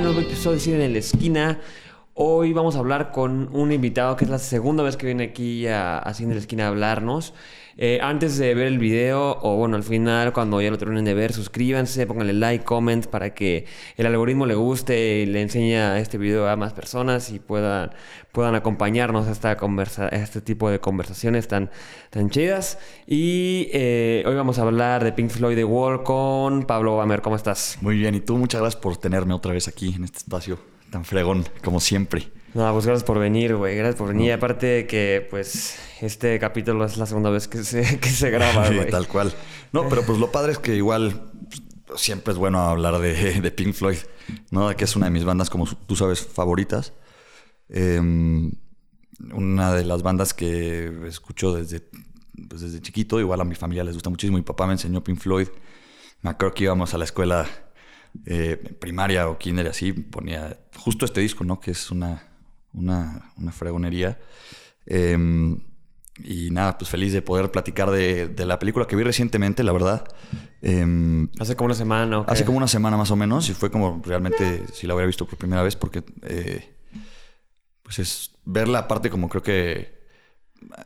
Un nuevo episodio de Cine en la Esquina. Hoy vamos a hablar con un invitado que es la segunda vez que viene aquí a, a Esquina a hablarnos. Eh, antes de ver el video, o bueno, al final, cuando ya lo terminen de ver, suscríbanse, pónganle like, comment para que el algoritmo le guste y le enseñe este video a más personas y puedan, puedan acompañarnos a, esta conversa, a este tipo de conversaciones tan, tan chidas. Y eh, hoy vamos a hablar de Pink Floyd The Wall con Pablo Bamer. ¿Cómo estás? Muy bien, y tú muchas gracias por tenerme otra vez aquí en este espacio tan fregón, como siempre. No, pues gracias por venir, güey. Gracias por venir. Aparte de que, pues, este capítulo es la segunda vez que se, que se graba, Sí, güey. tal cual. No, pero pues lo padre es que igual siempre es bueno hablar de, de Pink Floyd, ¿no? Que es una de mis bandas, como tú sabes, favoritas. Eh, una de las bandas que escucho desde, pues, desde chiquito. Igual a mi familia les gusta muchísimo. Mi papá me enseñó Pink Floyd. Me acuerdo que íbamos a la escuela eh, primaria o kinder y así. Ponía justo este disco, ¿no? Que es una, una, una fregonería. Eh, y nada, pues feliz de poder platicar de, de, la película que vi recientemente, la verdad. Eh, hace como una semana. Hace como una semana más o menos, y fue como realmente si la hubiera visto por primera vez, porque eh, pues es verla aparte como creo que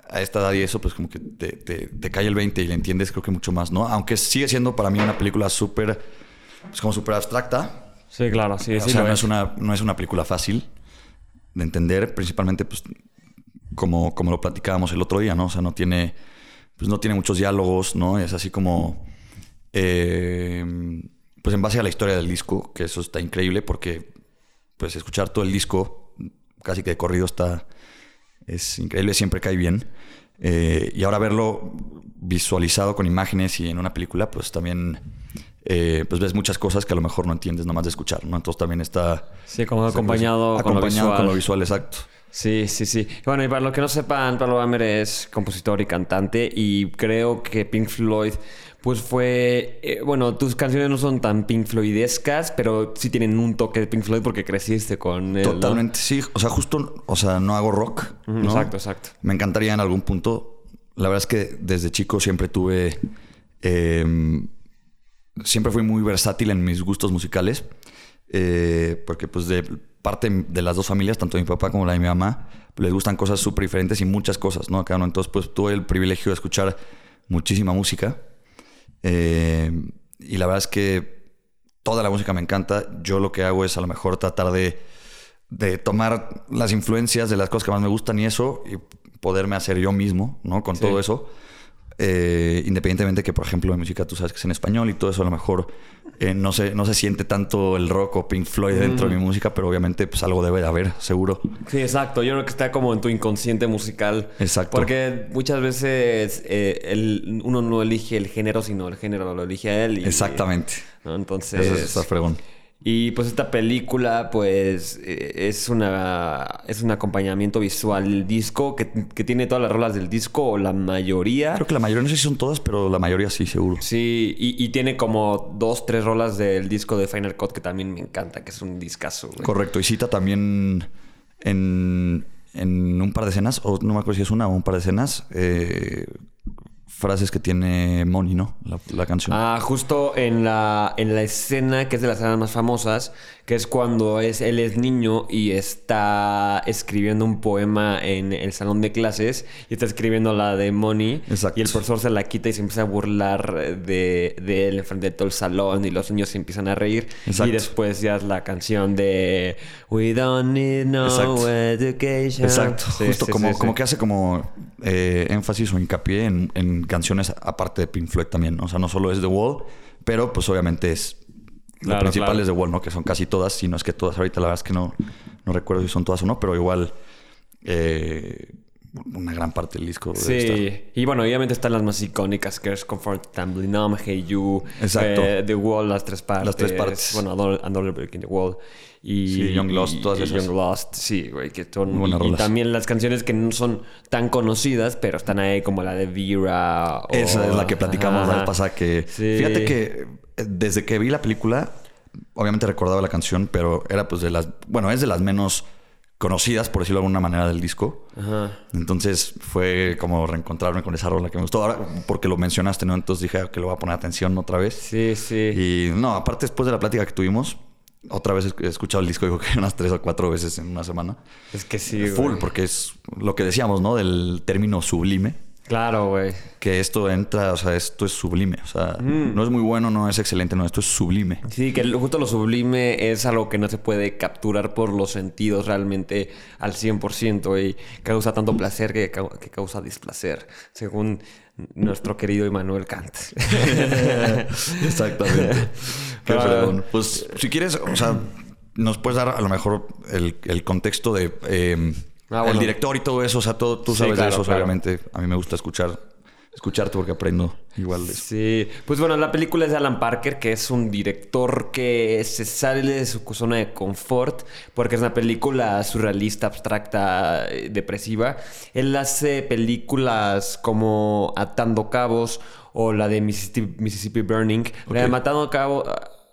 a esta edad y eso, pues como que te, te, te cae el 20 y le entiendes creo que mucho más, ¿no? Aunque sigue siendo para mí una película súper, pues como súper abstracta. Sí, claro, sí, o sí. sea, no es. es, una, no es una película fácil de entender, principalmente pues como, como lo platicábamos el otro día, ¿no? O sea, no tiene, pues no tiene muchos diálogos, ¿no? Es así como, eh, pues en base a la historia del disco, que eso está increíble porque, pues escuchar todo el disco, casi que de corrido está, es increíble, siempre cae bien. Eh, y ahora verlo visualizado con imágenes y en una película, pues también eh, pues ves muchas cosas que a lo mejor no entiendes nomás de escuchar, ¿no? Entonces también está... Sí, como acompañado, con, acompañado lo visual. con lo visual, exacto. Sí, sí, sí. Bueno, y para los que no sepan, Pablo Bamer es compositor y cantante y creo que Pink Floyd, pues fue... Eh, bueno, tus canciones no son tan Pink Floydescas, pero sí tienen un toque de Pink Floyd porque creciste con él, Totalmente, ¿no? sí. O sea, justo, o sea, no hago rock. ¿no? Exacto, exacto. Me encantaría en algún punto. La verdad es que desde chico siempre tuve... Eh, siempre fui muy versátil en mis gustos musicales. Eh, porque pues de parte de las dos familias, tanto mi papá como la de mi mamá, les gustan cosas súper diferentes y muchas cosas, ¿no? Cada uno. Entonces pues tuve el privilegio de escuchar muchísima música. Eh, y la verdad es que toda la música me encanta. Yo lo que hago es a lo mejor tratar de, de tomar las influencias de las cosas que más me gustan y eso, y poderme hacer yo mismo, ¿no? Con Sí. todo eso. Eh, independientemente que, por ejemplo, la música tú sabes que es en español y todo eso, a lo mejor eh, no, se, no se siente tanto el rock o Pink Floyd dentro de mi música, pero obviamente pues algo debe de haber, seguro. Sí, exacto. Yo creo que está como en tu inconsciente musical. Exacto. Porque muchas veces eh, el- uno no elige el género, sino el género lo elige a él. y- Exactamente. ¿no? Entonces... Eso está fregón. Y pues esta película, pues, eh, es una es un acompañamiento visual del disco que, que tiene todas las rolas del disco, o la mayoría. Creo que la mayoría, no sé si son todas, pero la mayoría sí, seguro. Sí, y, y tiene como dos, tres rolas del disco de Final Cut que también me encanta, que es un discazo, güey. Correcto. Y cita también en, en un par de escenas, o no me acuerdo si es una o un par de escenas, eh, frases que tiene Money, ¿no? La, la canción. Ah, justo en la, en la escena que es de las escenas más famosas, que es cuando es, él es niño y está escribiendo un poema en el salón de clases y está escribiendo la de Money Exacto. y el profesor se la quita y se empieza a burlar de, de él enfrente de todo el salón y los niños se empiezan a reír Exacto. y después ya es la canción de We don't need no Exacto. education. Exacto. Sí, Justo sí, como, sí, como que hace como eh, énfasis o hincapié en, en canciones aparte de Pink Floyd también. ¿no? O sea, no solo es The Wall, pero pues obviamente es... Claro, lo principal claro. es The Wall, ¿no? Que son casi todas, si no es que todas. Ahorita la verdad es que no, no recuerdo si son todas o no, pero igual eh, una gran parte del disco. estar. Sí, y bueno, obviamente están las más icónicas, que es Comfortably Numb, Hey You, Exacto. eh, The Wall, las tres partes. Las tres partes. Bueno, Another, Another Break in the Wall. Y, Sí, Young Lost, todas y esas. Young Lost, sí, güey, que son... Buenas y, y también las canciones que no son tan conocidas, pero están ahí como la de Vera. o- Esa es la que platicamos la vez pasada que... Sí. Fíjate que eh, desde que vi la película, obviamente recordaba la canción, pero era pues de las... Bueno, es de las menos conocidas, por decirlo de alguna manera, del disco. Ajá. Entonces fue como reencontrarme con esa rola que me gustó. Ahora, porque lo mencionaste, ¿no? Entonces dije "Ah, que le voy a poner atención otra vez. Sí, sí. Y no, aparte después de la plática que tuvimos, otra vez he escuchado el disco, digo que unas tres o cuatro veces en una semana. Es que sí, Full, güey. porque es lo que decíamos, ¿no? Del término sublime. Claro, güey. Que esto entra, o sea, esto es sublime. O sea, Mm. no es muy bueno, no es excelente, no, esto es sublime. Sí, que justo lo sublime es algo que no se puede capturar por los sentidos realmente al 100% y causa tanto placer que causa displacer, según nuestro querido Immanuel Kant. Exactamente. Qué Ah. Pues si quieres, o sea, nos puedes dar a lo mejor el, el contexto de eh, Ah, bueno. el director y todo eso. O sea, todo, tú Sí, sabes claro, de eso, claro. obviamente. A mí me gusta escuchar, escucharte porque aprendo igual de eso. Sí, pues bueno, la película es de Alan Parker, que es un director que se sale de su zona de confort, porque es una película surrealista, abstracta, eh, depresiva. Él hace películas como Atando Cabos o la de Mississippi, Mississippi Burning. La de. Matando Cabos...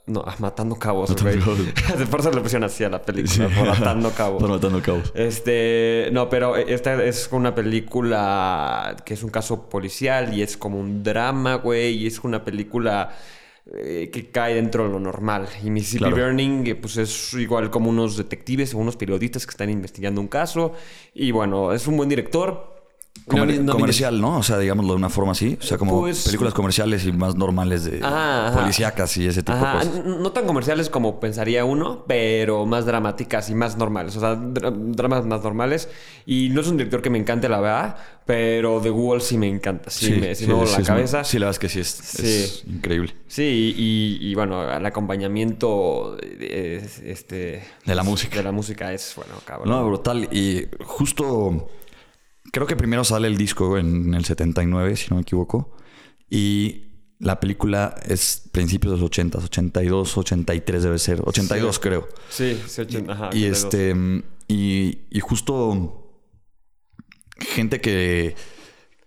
No, ah, Matando Cabos, Matando güey. Por eso le pusieron así a la película, por Atando Cabos. Por matando cabos. Este, no, pero esta es una película que es un caso policial y es como un drama, güey, y es una película eh, que cae dentro de lo normal. Y Mississippi Claro. Burning, eh, pues es igual como unos detectives o unos periodistas que están investigando un caso. Y bueno, es un buen director. Comer- No, no- comercial, ¿no? O sea, digámoslo de una forma así. O sea, como Pues- películas comerciales y más normales de Ajá, policíacas y ese tipo Ajá, de cosas. no tan comerciales como pensaría uno, pero más dramáticas y más normales. O sea, dra- dramas más normales. Y no es un director que me encante, la verdad, pero The Wall sí me encanta. Sí, me, sí la es cabeza. sí, la verdad es que sí es, es increíble. Sí, y, y, bueno, el acompañamiento eh, este, De la música. De la música es, bueno, cabrón. No, brutal. Y justo creo que primero sale el disco en el 79, si no me equivoco. Y la película es principios de los 80, 82, 83 debe ser. 82 creo. Sí, sí, ochenta- ajá, Y 82. este y, y justo gente que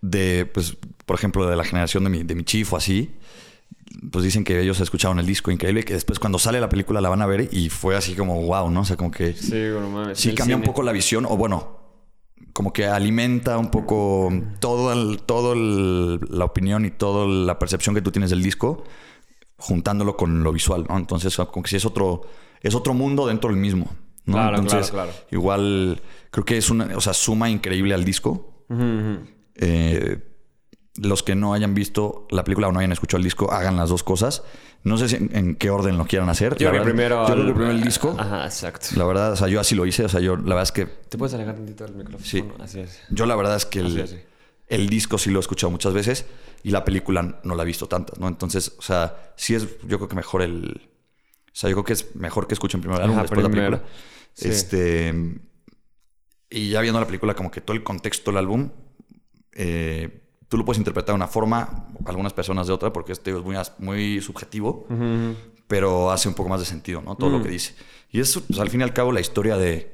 de pues por ejemplo de la generación de mi, de mi chief o así pues dicen que ellos escucharon el disco increíble que después cuando sale la película la van a ver y fue así como wow no o sea como que Sí, bueno, mames. sí cambia un poco la visión o bueno como que alimenta un poco todo el, todo el- la opinión y toda la percepción que tú tienes del disco juntándolo con lo visual ¿no? entonces como que sí es otro es otro mundo dentro del mismo ¿no? Claro, entonces claro, claro. igual creo que es una o sea suma increíble al disco eh, los que no hayan visto la película o no hayan escuchado el disco, hagan las dos cosas. No sé si en, en qué orden lo quieran hacer. Yo creo que primero... yo creo al- que primero el disco. Ajá, exacto. La verdad, o sea, yo así lo hice. O sea, yo la verdad es que. ¿Te puedes alejar tantito del micrófono? Sí. Así es. Yo la verdad es que el, el disco sí lo he escuchado muchas veces y la película no la he visto tantas, ¿no? Entonces, o sea, sí es, yo creo que mejor el. O sea, yo creo que es mejor que escuchen primero el álbum, después la película. Sí. Este. Y ya viendo la película, como que todo el contexto del álbum, eh, tú lo puedes interpretar de una forma, algunas personas de otra, porque este es muy, muy subjetivo, pero hace un poco más de sentido, ¿no? Todo lo Mm. que dice. Y es, pues, al fin y al cabo, la historia de.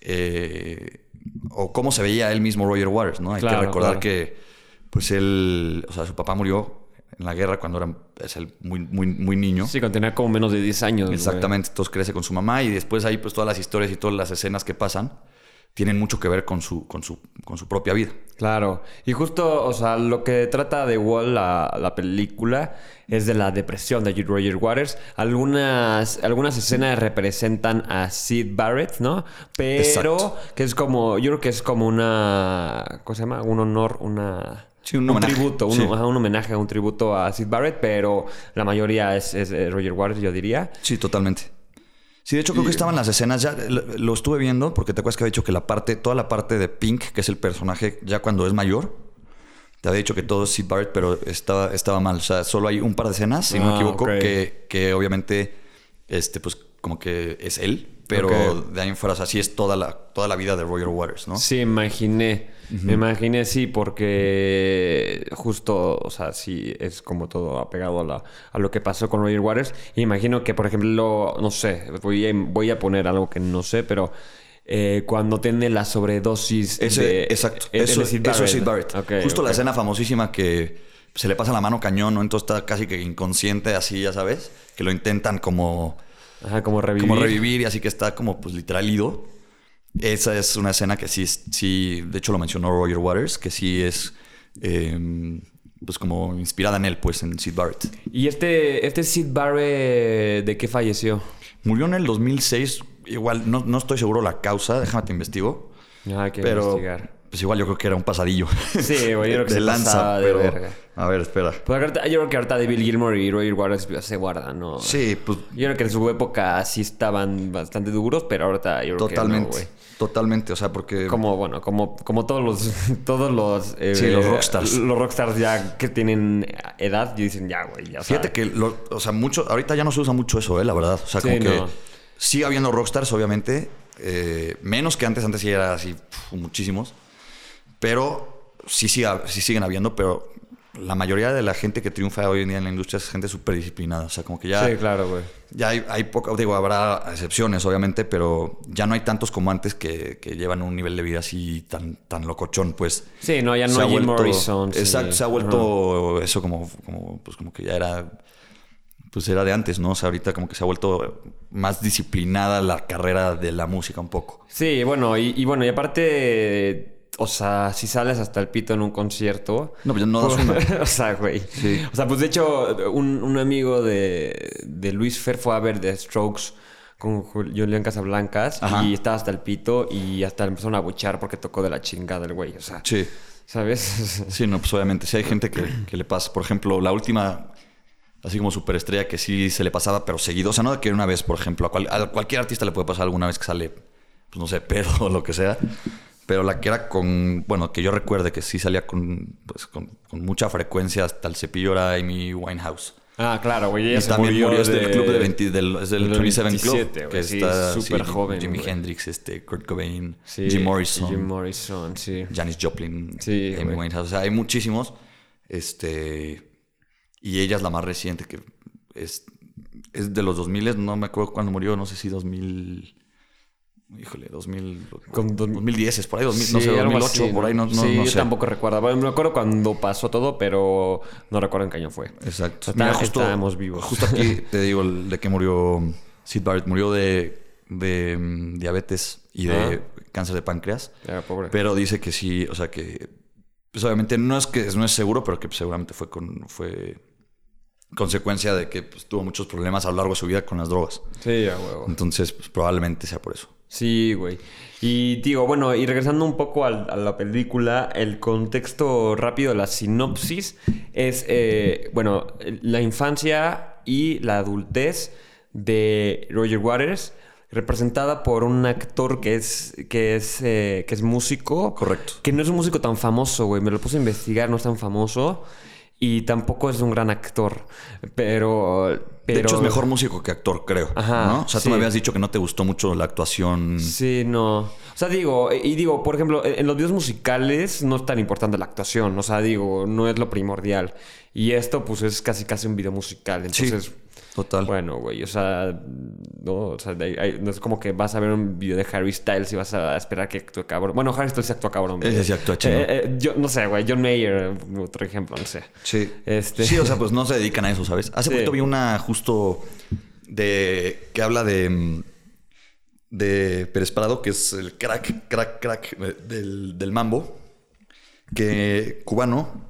eh, o cómo se veía él mismo Roger Waters, ¿no? Hay Claro, que recordar claro. que, pues él. O sea, su papá murió en la guerra cuando era es él muy, muy, muy niño. Sí, cuando tenía como menos de 10 años. Exactamente, entonces crece con su mamá y después ahí pues todas las historias y todas las escenas que pasan tienen mucho que ver con su, con su, con su propia vida. Claro. Y justo, o sea, lo que trata de Wall, la, la película, es de la depresión de Roger Waters. Algunas, algunas escenas representan a Sid Barrett, ¿no? Pero Exacto. que es como, yo creo que es como una, ¿cómo se llama? Un honor, una... Sí, un tributo, un, Sí. ajá, un homenaje, un tributo a Sid Barrett, pero la mayoría es, es, eh, Roger Waters, yo diría. Sí, totalmente. Sí, de hecho creo que estaban las escenas, ya lo, lo estuve viendo porque te acuerdas que había dicho que la parte, toda la parte de Pink, que es el personaje ya cuando es mayor, te había dicho que todo es Sid Barrett, pero estaba, estaba mal. O sea, solo hay un par de escenas, si no me Ah, equivoco, que, que obviamente, este, pues como que es él, pero de ahí en fuera, o sea, sí es toda la, toda la vida de Roger Waters, ¿no? Sí, imaginé. Me imaginé, sí, porque justo, o sea, sí, es como todo apegado a, la, a lo que pasó con Roger Waters. Y imagino que, por ejemplo, no sé, voy a, voy a poner algo que no sé, pero eh, cuando tiene la sobredosis Ese, de... exacto. eh, Eso, eso es. Sid Barrett. Justo la escena famosísima que se le pasa la mano cañón, ¿no? Entonces está casi que inconsciente, así, ya sabes. Que lo intentan como, Ajá, como revivir. como revivir y así que está como, pues, literal ido. Esa es una escena que sí, sí, de hecho lo mencionó Roger Waters, que sí es, eh, pues, como inspirada en él, pues, en Sid Barrett. ¿Y este, este Sid Barrett de qué falleció? Murió en el 2006. Igual, no, no estoy seguro la causa. Déjame te investigo. Hay que pero, investigar. Pues igual yo creo que era un pasadillo. Sí, güey, yo creo que de se lanza, de pero... verga. A ver, espera. Pues ahorita- yo creo que ahorita David Gilmour y Roger Waters se guardan, ¿no? Sí, pues Yo creo que en su época sí estaban bastante duros, pero ahorita yo creo totalmente. que no, güey. totalmente, o sea, porque... Como, bueno, como, como todos los, todos los... eh, Sí, los rockstars. Los rockstars ya que tienen edad y dicen, ya, güey, ya. Fíjate que, lo- o sea, mucho, ahorita ya no se usa mucho eso, ¿eh? La verdad. O sea, Sí, como que no. sigue habiendo rockstars, obviamente. eh, menos que antes, antes sí era así, muchísimos. Pero sí, sí, sí siguen habiendo, pero la mayoría de la gente que triunfa hoy en día en la industria es gente súper disciplinada. O sea, como que ya, Sí, claro, güey. ya hay, hay poca, digo, habrá excepciones, obviamente, pero ya no hay tantos como antes que, que llevan un nivel de vida así tan, tan locochón, pues. Sí, no, ya no hay Jim Morrison. sí. Exacto, se ha vuelto eso como, como, pues como que ya era, pues era de antes, ¿no? O sea, ahorita como que se ha vuelto más disciplinada la carrera de la música un poco. Sí, bueno, y, y bueno, y aparte, o sea, si sales hasta el pito en un concierto. No, pues no das una. o sea, güey. Sí. O sea, pues de hecho, un, un amigo de, de Luis Fer fue a ver The Strokes con Jul- Julián Casablancas Ajá. y estaba hasta el pito y hasta le empezaron a buchar porque tocó de la chingada el güey. O sea, Sí. ¿sabes? Sí, no, pues obviamente. Sí hay gente que, que le pasa. Por ejemplo, la última, así como superestrella, que sí se le pasaba, pero seguido. O sea, no de que una vez, por ejemplo, a, cual- a cualquier artista le puede pasar alguna vez que sale, pues no sé, pedo o lo que sea. Pero la que era con, bueno, que yo recuerde que sí salía con, pues, con, con mucha frecuencia hasta el cepillo era Amy Winehouse. Ah, claro, güey. Y Ella se también murió, murió es del de- club de 20, del, es del del 27 27, Club. güey, Que sí, está súper sí, joven, Jimi. Hendrix, este, Kurt Cobain, Sí, Jim Morrison. Jim Morrison, sí. Janis Joplin, Sí, Amy güey. Winehouse. O sea, hay muchísimos. Este. Y ella es la más reciente que es, es de los 2000, no me acuerdo cuándo murió, no sé si 2000. Híjole, 2000. Con dos- 2010 es por ahí, 2000, Sí, no sé, algo 2008, así, por ahí, no, no, sí, no yo sé. tampoco recuerdo. Me acuerdo cuando pasó todo, pero no recuerdo en qué año fue. Exacto. O sea, está- estábamos vivos. Justo aquí te digo el de que murió Sid Barrett. Murió de, de mm, diabetes y de Ah. cáncer de páncreas. Ya, pobre. Pero dice que sí, o sea que. Pues obviamente no es que no es seguro, pero que seguramente fue con. fue consecuencia de que pues, tuvo muchos problemas a lo largo de su vida con las drogas. Sí, a huevo. Entonces, pues, probablemente sea por eso. Sí, güey. Y digo, bueno, y regresando un poco al- a, la película, el contexto rápido, la sinopsis es, eh, bueno, la infancia y la adultez de Roger Waters, representada por un actor que es, que es, eh, que es músico. Correcto. Que no es un músico tan famoso, güey. Me lo puse a investigar, no es tan famoso. Y tampoco es un gran actor. Pero... pero... De hecho, es mejor músico que actor, creo. Ajá, ¿no? O sea, sí. tú me habías dicho que no te gustó mucho la actuación. Sí, no. O sea, digo, y digo, por ejemplo, en los videos musicales no es tan importante la actuación. O sea, digo, no es lo primordial. Y esto, pues, es casi casi un video musical. Entonces, Total. bueno, güey, o sea, no, o sea, hay- hay- no es como que vas a ver un video de Harry Styles y vas a esperar que actúe cabrón. Bueno, Harry Styles actúa cabrón. Ese sí actúa chido. Eh, eh, yo, no sé, güey, John Mayer, otro ejemplo, no sé. Sí. Este- Sí, o sea, pues no se dedican a eso, ¿sabes? Hace Sí. poquito vi una justo de. que habla de. de Pérez Prado, que es el crack, crack, crack eh, del, del mambo. Que cubano.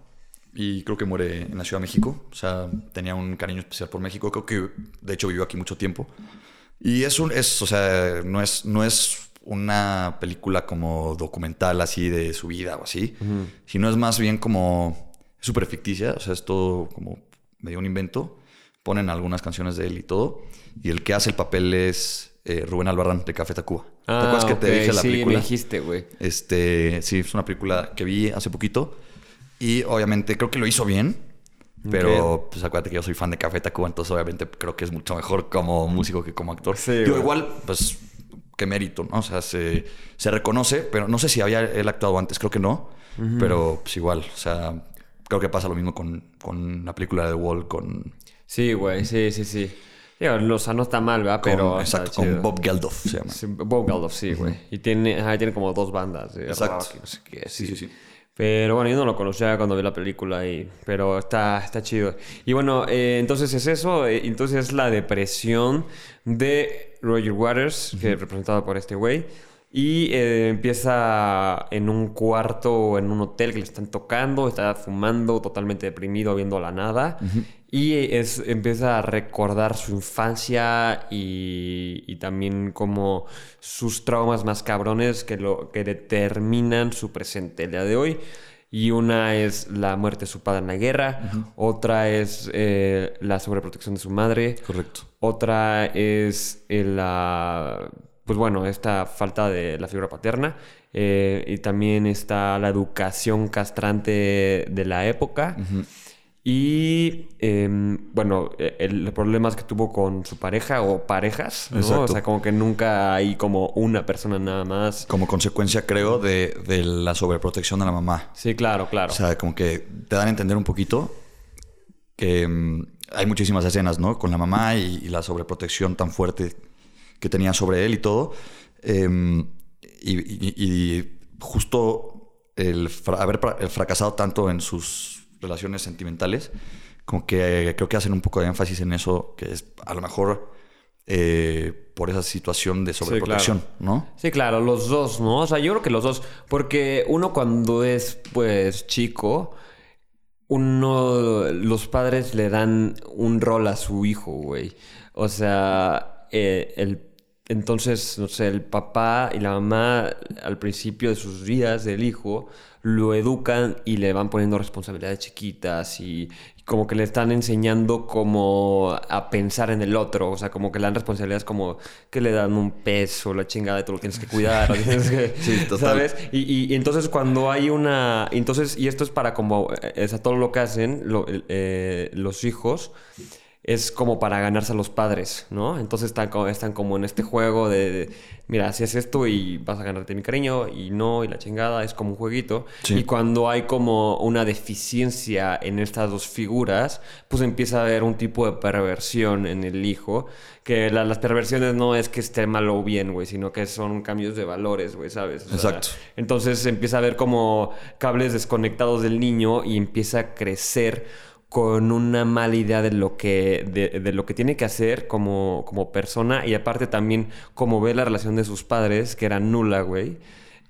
Y creo que muere en la Ciudad de México. O sea, tenía un cariño especial por México. Creo que de hecho vivió aquí mucho tiempo. Y es un. Es, o sea, no es, no es una película como documental así de su vida o así. Sino es más bien como. Súper ficticia. O sea, es todo como medio un invento. Ponen algunas canciones de él y todo. Y el que hace el papel es eh, Rubén Albarrán de Café Tacuba. ¿Te acuerdas que te Ah, dije la sí, película? me dijiste, güey. Este, sí, es una película que vi hace poquito. Y obviamente creo que lo hizo bien. Pero pues acuérdate que yo soy fan de Café Tacuba, entonces obviamente creo que es mucho mejor como músico que como actor. Sí, güey. igual, pues, qué mérito, ¿no? O sea, se, se reconoce, pero no sé si había él actuado antes, creo que no. Pero pues igual, o sea, creo que pasa lo mismo con, con la película de The Wall, con, Sí, güey, sí, sí, sí. Digo, o sea, no está mal, ¿verdad? con- Pero. está exacto, con chido. Bob Geldof se llama. Sí, Bob Geldof, sí, güey. Y tiene, ajá, tiene como dos bandas. de Exacto. rock y no sé qué, Sí, sí, sí. Pero bueno, yo no lo conocía cuando vi la película, y, pero está, está chido. Y bueno, eh, entonces es eso. eh, entonces es la depresión de Roger Waters, que es representado por este güey. Y eh, empieza en un cuarto o en un hotel que le están tocando, está fumando, totalmente deprimido, viendo la nada. Y es, empieza a recordar su infancia y, y también como sus traumas más cabrones que, lo, que determinan su presente el día de hoy. Y una es la muerte de su padre en la guerra, otra es eh, la sobreprotección de su madre, Correcto. otra es eh, la, pues bueno, esta falta de la figura paterna. eh, y también está la educación castrante de la época. Y em, bueno, eh, el problemas que tuvo con su pareja o parejas, ¿no? Exacto. O sea, como que nunca hay como una persona nada más. Como consecuencia, creo, de, de la sobreprotección de la mamá. Sí, claro, claro. O sea, como que te dan a entender un poquito que mm, hay muchísimas escenas, ¿no? Con la mamá y, y la sobreprotección tan fuerte que tenía sobre él y todo. Em, y, y- y justo el fra- haber el fracasado tanto en sus relaciones sentimentales, como que creo que hacen un poco de énfasis en eso, que es a lo mejor eh, por esa situación de sobreprotección, ¿no? Sí, claro, los dos, ¿no? O sea, yo creo que los dos, porque uno cuando es, pues, chico, uno, los padres le dan un rol a su hijo, güey. O sea, eh, el, entonces, no sé, el papá y la mamá al principio de sus días del hijo lo educan y le van poniendo responsabilidades chiquitas y, y como que le están enseñando como a pensar en el otro, o sea, como que le dan responsabilidades como que le dan un peso, la chingada, tú lo tienes que cuidar, o tienes que, Sí, total. ¿sabes? Y, y- y entonces cuando hay una, entonces, y esto es para como, eh, es a todo lo que hacen lo- eh, los hijos, es como para ganarse a los padres, ¿no? Entonces están como, están como en este juego de, de, mira, si haces esto y vas a ganarte mi cariño y no, y la chingada, es como un jueguito. Sí. Y cuando hay como una deficiencia en estas dos figuras, pues empieza a haber un tipo de perversión en el hijo, que la- las perversiones no es que esté mal o bien, güey, sino que son cambios de valores, güey, ¿sabes? O sea, Exacto. entonces empieza a haber como cables desconectados del niño y empieza a crecer con una mala idea de lo que, de, de lo que tiene que hacer como, como persona y aparte también como ve la relación de sus padres, que era nula, güey.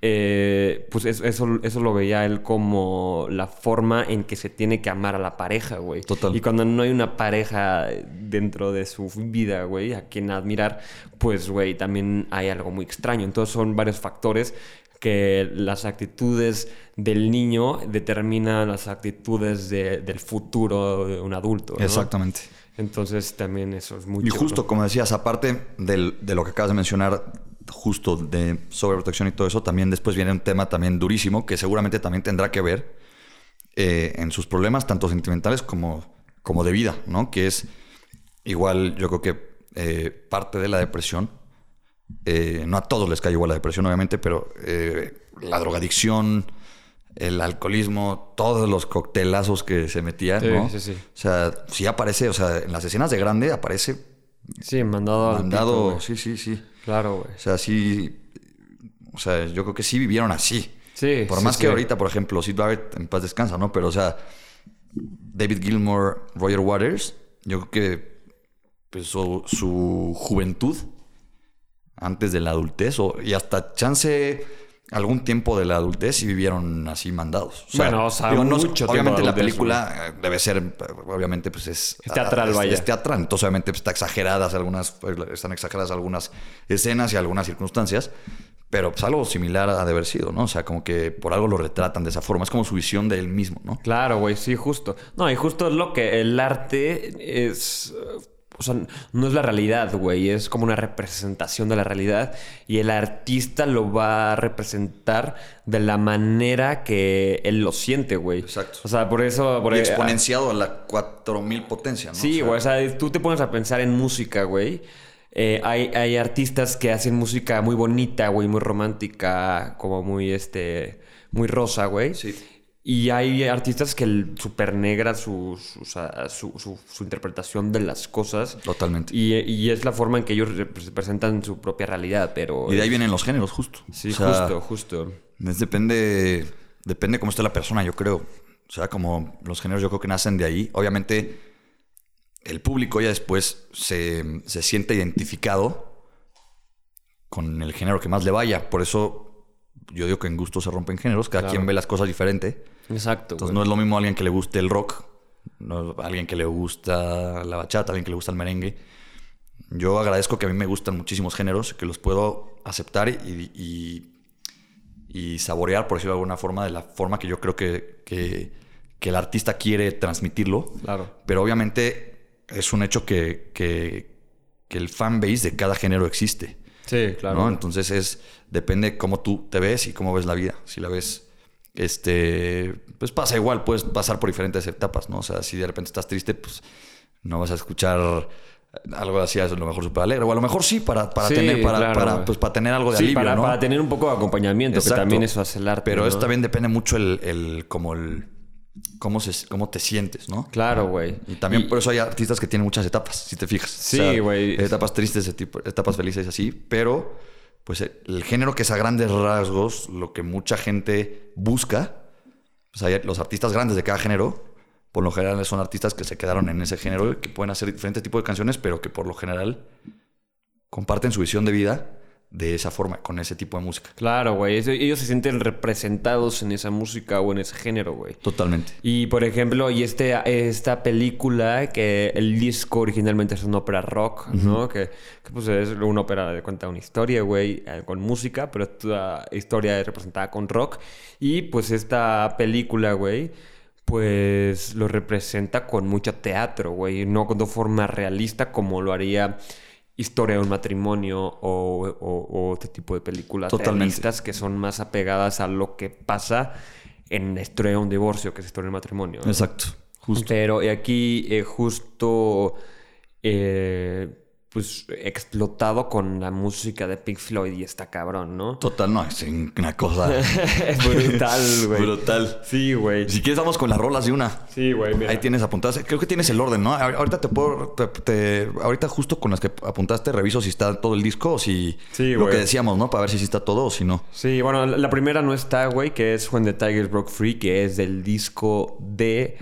eh, pues eso, eso, eso lo veía él como la forma en que se tiene que amar a la pareja, güey. Total. Y cuando no hay una pareja dentro de su vida, güey, a quien admirar, pues, güey, también hay algo muy extraño. Entonces son varios factores que las actitudes del niño determinan las actitudes de- del futuro de un adulto. ¿no? Exactamente. Entonces también eso es muy Y justo como decías, aparte del- de lo que acabas de mencionar, justo de sobreprotección y todo eso, también después viene un tema también durísimo que seguramente también tendrá que ver eh, en sus problemas, tanto sentimentales como, como de vida, ¿no? Que es igual, yo creo que eh, parte de la depresión. Eh, no a todos les cae igual la depresión, obviamente, pero eh, la drogadicción, el alcoholismo, todos los coctelazos que se metía, Sí, ¿no? sí, sí. O sea, sí aparece, o sea, en las escenas de grande aparece Sí, mandado al pico, mandado, güey. sí, sí, sí. Claro, güey. O sea, sí, o sea, yo creo que sí vivieron así. Sí, Por sí, más que ahorita, por ejemplo, Sid Barrett en paz descansa, ¿no? Pero, o sea, David Gilmour, Roger Waters, yo creo que pues, su, su juventud antes de la adultez o, y hasta chance algún tiempo de la adultez y vivieron así mandados. Bueno, o sea, mucho obviamente la adultez, película eh, debe ser, eh, obviamente, pues es... Es teatral, es- vaya. es teatral, entonces obviamente pues, está exageradas algunas, están exageradas algunas escenas y algunas circunstancias, pero pues algo similar ha de haber sido, ¿no? O sea, como que por algo lo retratan de esa forma, es como su visión de él mismo, ¿no? Claro, güey, sí, justo. No, y justo es lo que el arte es. O sea, no es la realidad, güey. Es como una representación de la realidad. Y el artista lo va a representar de la manera que él lo siente, güey. Exacto. O sea, por eso. Por Y exponenciado a la 4000 potencia, ¿no? Sí, O sea, güey. O sea, tú te pones a pensar en música, güey. Eh, hay, hay artistas que hacen música muy bonita, güey, muy romántica, como muy, este, muy rosa, güey. Sí. Y hay artistas que el, súper negra su, su, su, interpretación de las cosas. Totalmente. Y, y es la forma en que ellos rep- presentan su propia realidad, pero... Y de ahí vienen los géneros, justo. Sí, O sea, justo, justo. Es depende, depende cómo esté la persona, yo creo. O sea, como los géneros yo creo que nacen de ahí. Obviamente, el público ya después se, se siente identificado con el género que más le vaya. Por eso yo digo que en gusto se rompen géneros, cada Claro. quien ve las cosas diferente. Exacto. Entonces güey. no es lo mismo alguien que le guste el rock, no alguien que le gusta la bachata, alguien que le gusta el merengue. Yo agradezco que a mí me gustan muchísimos géneros, que los puedo aceptar y, y- y saborear, por decirlo de alguna forma, de la forma que yo creo que, que- que el artista quiere transmitirlo. Claro. Pero obviamente es un hecho que, que, que el fan base de cada género existe. Sí, claro. ¿no? Entonces es depende cómo tú te ves y cómo ves la vida. Si la ves, este, pues pasa igual, puedes pasar por diferentes etapas, ¿no? O sea, si de repente estás triste, pues no vas a escuchar algo así, a lo mejor súper alegre. O a lo mejor sí, para, para Sí, tener, para, claro, para, pues, para tener algo de Sí, alivio, para, ¿no? para tener un poco de acompañamiento, Exacto. que también eso hace el arte. Pero ¿no? eso también depende mucho el, el cómo el cómo se cómo te sientes, ¿no? Claro, güey. Y también por eso hay artistas que tienen muchas etapas, si te fijas. Sí, güey. etapas tristes, etapas felices, así. Pero, pues el- el género que es a grandes rasgos, lo que mucha gente busca, pues hay los artistas grandes de cada género, por lo general son artistas que se quedaron en ese género, que pueden hacer diferentes tipos de canciones, pero que por lo general comparten su visión de vida de esa forma, con ese tipo de música. Claro, güey. Ellos se sienten representados en esa música o en ese género, güey. Totalmente. Y por ejemplo, y este, esta película, que el disco originalmente es una ópera rock, ¿no? Que, que, pues es una ópera de cuenta una historia, güey, eh, con música, pero esta historia es representada con rock. Y pues esta película, güey, pues lo representa con mucho teatro, güey, no de forma realista como lo haría Historia de un matrimonio o, o- o otro tipo de películas Totalmente. realistas que son más apegadas a lo que pasa en la historia de un divorcio, que es historia de un matrimonio. ¿no? Exacto. Justo. Pero y aquí eh, justo eh, pues explotado con la música de Pink Floyd y está cabrón, ¿no? Total, no, es una cosa brutal, güey. brutal. Sí, güey. Si quieres, vamos con las rolas de una. Sí, güey. Ahí tienes apuntadas. Creo que tienes el orden, ¿no? Ahorita te puedo. te- te- ahorita, justo con las que apuntaste, reviso si está todo el disco o si. Sí, Lo que decíamos, ¿no? Para ver si sí está todo o si no. Sí, bueno, la la primera no está, güey, que es When the Tigers Broke Free, que es del disco de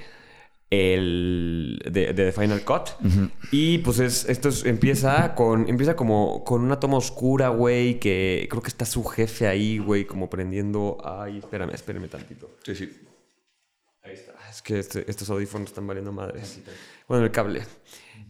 el de, de The Final Cut. Y pues es, esto es- empieza con empieza como con una toma oscura, güey, que creo que está su jefe ahí, güey, como prendiendo, ay, espérame, espérame tantito. Sí, sí. Ahí está. Es que este- estos audífonos están valiendo madres. Bueno, el cable.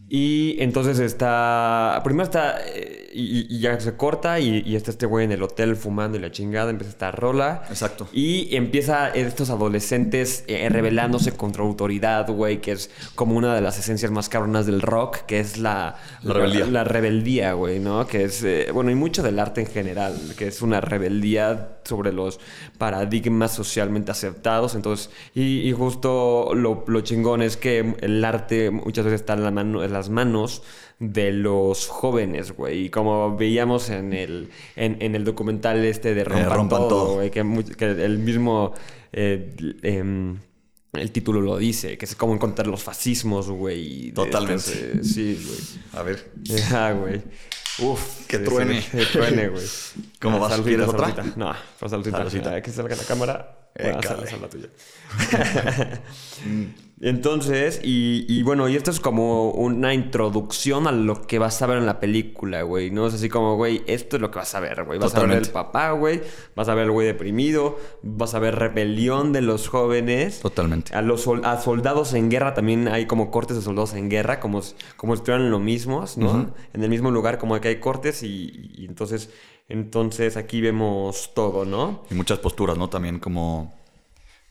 Y entonces está. Primero está. eh, y, y ya se corta. Y, y está este güey en el hotel fumando y la chingada. Empieza esta rola. Exacto. Y empieza estos adolescentes eh, rebelándose contra autoridad, güey. Que es como una de las esencias más cabronas del rock. Que es la. La rebeldía. La, rebeldía, güey, ¿no? Que es. eh, bueno, y mucho del arte en general. Que es una rebeldía sobre los paradigmas socialmente aceptados. Entonces. Y, y justo lo, lo chingón es que el arte muchas veces está en, la mano, en las manos de los jóvenes, güey. Y como veíamos en el, en, en el documental este de Rompan, Eh, Rompan Todo, Todo. güey, que, el mismo... eh, em, el título lo dice, que es como encontrar los fascismos, güey. Totalmente. estos, eh, sí, güey. A ver. Ah, güey. Uf. Que truene. que truene, güey. ¿Cómo Ah, vas? ¿Quieres otra? saludita. No, pues saludita. Saludita. Que salga la cámara. Eh, sal la tuya. Entonces, y, y bueno, y esto es como una introducción a lo que vas a ver en la película, güey. No es así como, güey, esto es lo que vas a ver, güey. Vas a ver el papá, güey. Vas a ver el güey deprimido. Vas a ver rebelión de los jóvenes. Totalmente. A los sol- a soldados en guerra también hay como cortes de soldados en guerra, como, como si estuvieran lo mismos, ¿no? En el mismo lugar, como que hay cortes y, y entonces, entonces aquí vemos todo, ¿no? Y muchas posturas, ¿no? También como.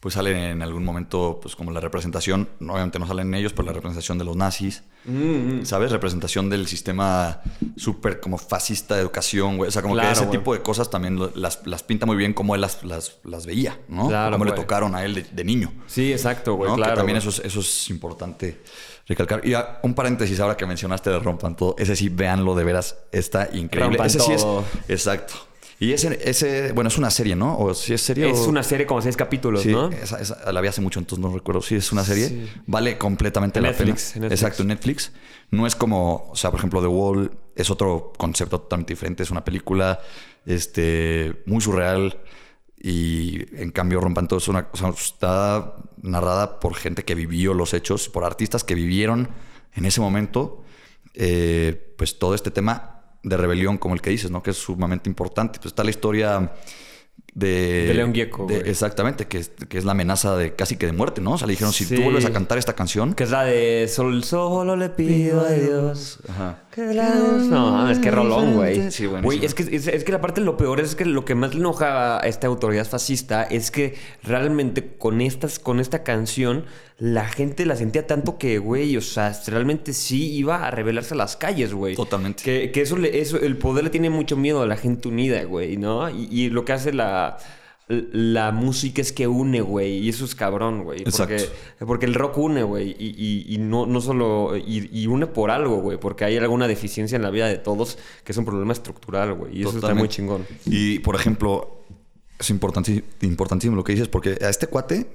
Pues salen en algún momento, pues como la representación, obviamente no salen ellos, pero la representación de los nazis, Mm, mm. ¿sabes? Representación del sistema súper como fascista de educación, güey. O sea, como Claro, que ese güey. tipo de cosas también las, las pinta muy bien como él las, las, las veía, ¿no? Claro, Cómo le tocaron a él de, de niño. Sí, exacto, güey, ¿no? claro. que también güey. eso es, eso es importante recalcar. Y ah, un paréntesis ahora que mencionaste de Rompan Todo. Ese sí, véanlo de veras. Está increíble. Rompan ese sí es. Exacto. Y ese, ese, bueno, es una serie, ¿no? O si es serie Es o- una serie como seis capítulos, Sí, ¿no? esa, esa la vi hace mucho, entonces no recuerdo. Sí, es una serie. Sí. Vale completamente En la Netflix, pena. en Netflix. Exacto, en Netflix. No es como, o sea, por ejemplo, The Wall es otro concepto totalmente diferente. Es una película este, muy surreal. Y en cambio, Rompan Todo es una cosa. Está narrada por gente que vivió los hechos, por artistas que vivieron en ese momento. eh, pues todo este tema de rebelión como el que dices, ¿no? Que es sumamente importante. Pues está la historia de... De León Gieco, de-. Exactamente, que es, que es la amenaza de casi que de muerte, ¿no? O sea, le dijeron, si Sí. tú vuelves a cantar esta canción... Que es la de Sol, solo le pido a Dios. Ajá. No, es que rolón, güey. Sí. Güey, es que, es, es que la parte lo peor es que lo que más le enoja a esta autoridad fascista es que realmente con, estas, con esta canción la gente la sentía tanto que, güey, o sea, realmente sí iba a rebelarse a las calles, güey. Totalmente. Que, que eso, le- eso, el poder le tiene mucho miedo a la gente unida, güey, ¿no? Y, y lo que hace la, la música es que une, güey. Y eso es cabrón, güey. Porque, porque el rock une, güey. Y, y- y no, no solo... Y, y une por algo, güey. Porque hay alguna deficiencia en la vida de todos que es un problema estructural, güey. Y eso está muy chingón. Y, por ejemplo, es importanti- importantísimo lo que dices, porque a este cuate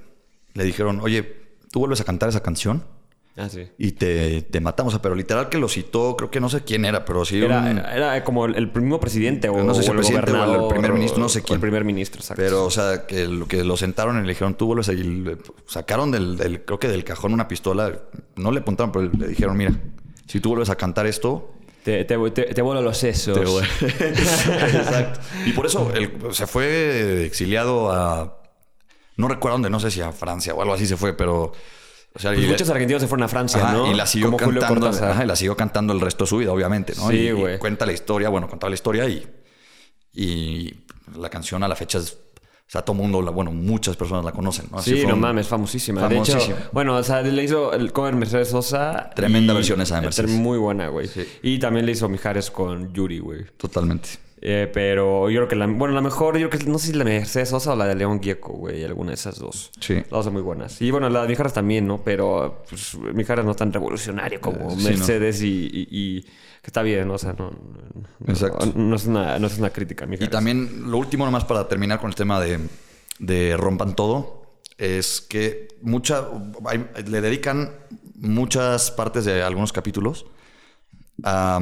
le dijeron, oye, tú vuelves a cantar esa canción Ah, sí. y te, te matamos. O sea, pero literal que lo citó, creo que no sé quién era, pero sí. Era, un- era- era como el, el mismo presidente o, No sé si o el presidente o el primer ministro, no sé o el quién. primer ministro, exacto. Pero, o sea, que lo, que lo sentaron y le dijeron, tú vuelves a... y le- sacaron del, del- creo que del cajón una pistola. No le apuntaron, pero le dijeron, mira, si tú vuelves a cantar esto... Te, te, te, te vuelo los sesos. Exacto. Y por eso él se fue exiliado a... No recuerdo dónde, no sé si a Francia o algo así se fue, pero... O sea, Pues y- muchos argentinos se fueron a Francia, Ajá, ¿no? Y la siguió Como cantando. Ajá, y la siguió cantando el resto de su vida, obviamente, ¿no? Sí, güey. cuenta la historia, bueno, contaba la historia y, y la canción a la fecha es. O sea, todo mundo, la, bueno, muchas personas la conocen, ¿no? Así Sí, no mames, famosísima. De Famosísima. hecho, bueno, o sea, le hizo el cover Mercedes Sosa. Tremenda versión esa de Mercedes. Muy buena, güey. Y también le hizo Mijares con Yuri, güey. Totalmente. Eh, pero yo creo que la... Bueno, la mejor, yo creo que... No sé si la Mercedes Sosa o la de León Gieco, güey. Alguna de esas dos. Sí. Las dos son muy buenas. Y bueno, la de Mijares también, ¿no? Pero pues, Mijares no es tan revolucionario como Eh, sí, Mercedes y, y- y- Que está bien, ¿no? O sea, no... no- Exacto. No, es, una, no es una crítica Mijares. Y también, lo último, nomás para terminar con el tema de, de Rompan Todo, es que mucha, hay- le dedican muchas partes de algunos capítulos a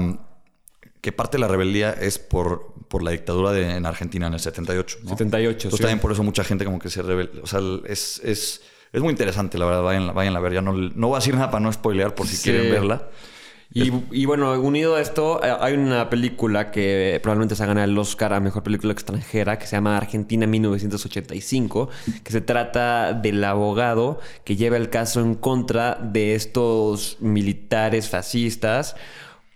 que parte de la rebeldía es por, por la dictadura de, en Argentina en el 78. ¿no? 78, Entonces sí. también por eso mucha gente como que se rebelde. O sea, es, es, es muy interesante, la verdad. Vayan, vayan a ver. Ya no, no voy a decir nada para no spoilear por si Sí. quieren verla. Y, y bueno, unido a esto, eh, hay una película que probablemente se gana el Oscar a Mejor Película Extranjera, que se llama Argentina 1985, que se trata del abogado que lleva el caso en contra de estos militares fascistas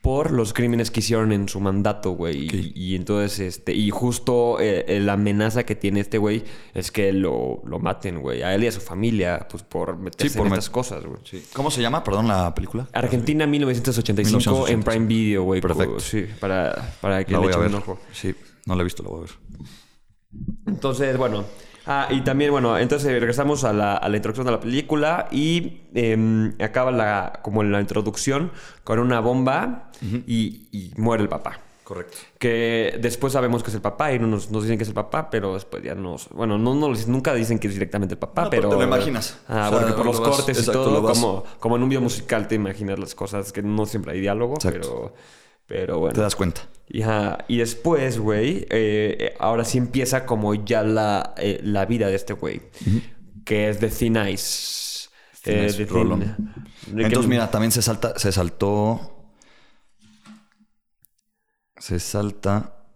por los crímenes que hicieron en su mandato, güey. Y, y entonces, este, y justo eh, eh, la amenaza que tiene este güey es que lo, lo maten, güey. A él y a su familia, pues por meterse por en met- estas cosas, güey. ¿Cómo se llama? Perdón, la película. Argentina 1985, 1985. en Prime Video, güey. Perfecto. Sí, para, para que La le voy a echen ver. un ojo. Sí, no la he visto, la voy a ver. Entonces, bueno. Ah, y también, bueno, entonces regresamos a la, a la introducción de la película y em, acaba la, como la introducción con una bomba y, y muere el papá. Correcto. Que después sabemos que es el papá y no nos, nos dicen que es el papá, pero después ya nos... Bueno, no, no, nunca dicen que es directamente el papá, No, pero te lo imaginas. Ah, O sea, por lo los vas- cortes y todo, lo como, como en un video musical te imaginas las cosas, que no siempre hay diálogo, Exacto. pero... Pero bueno. Te das cuenta. Y, ajá, y después, güey, eh, eh, ahora sí empieza como ya la, eh, la vida de este güey. Que es de Thin Ice. Thin Eh, Ice, de Entonces, mira, también se salta, se saltó. Se salta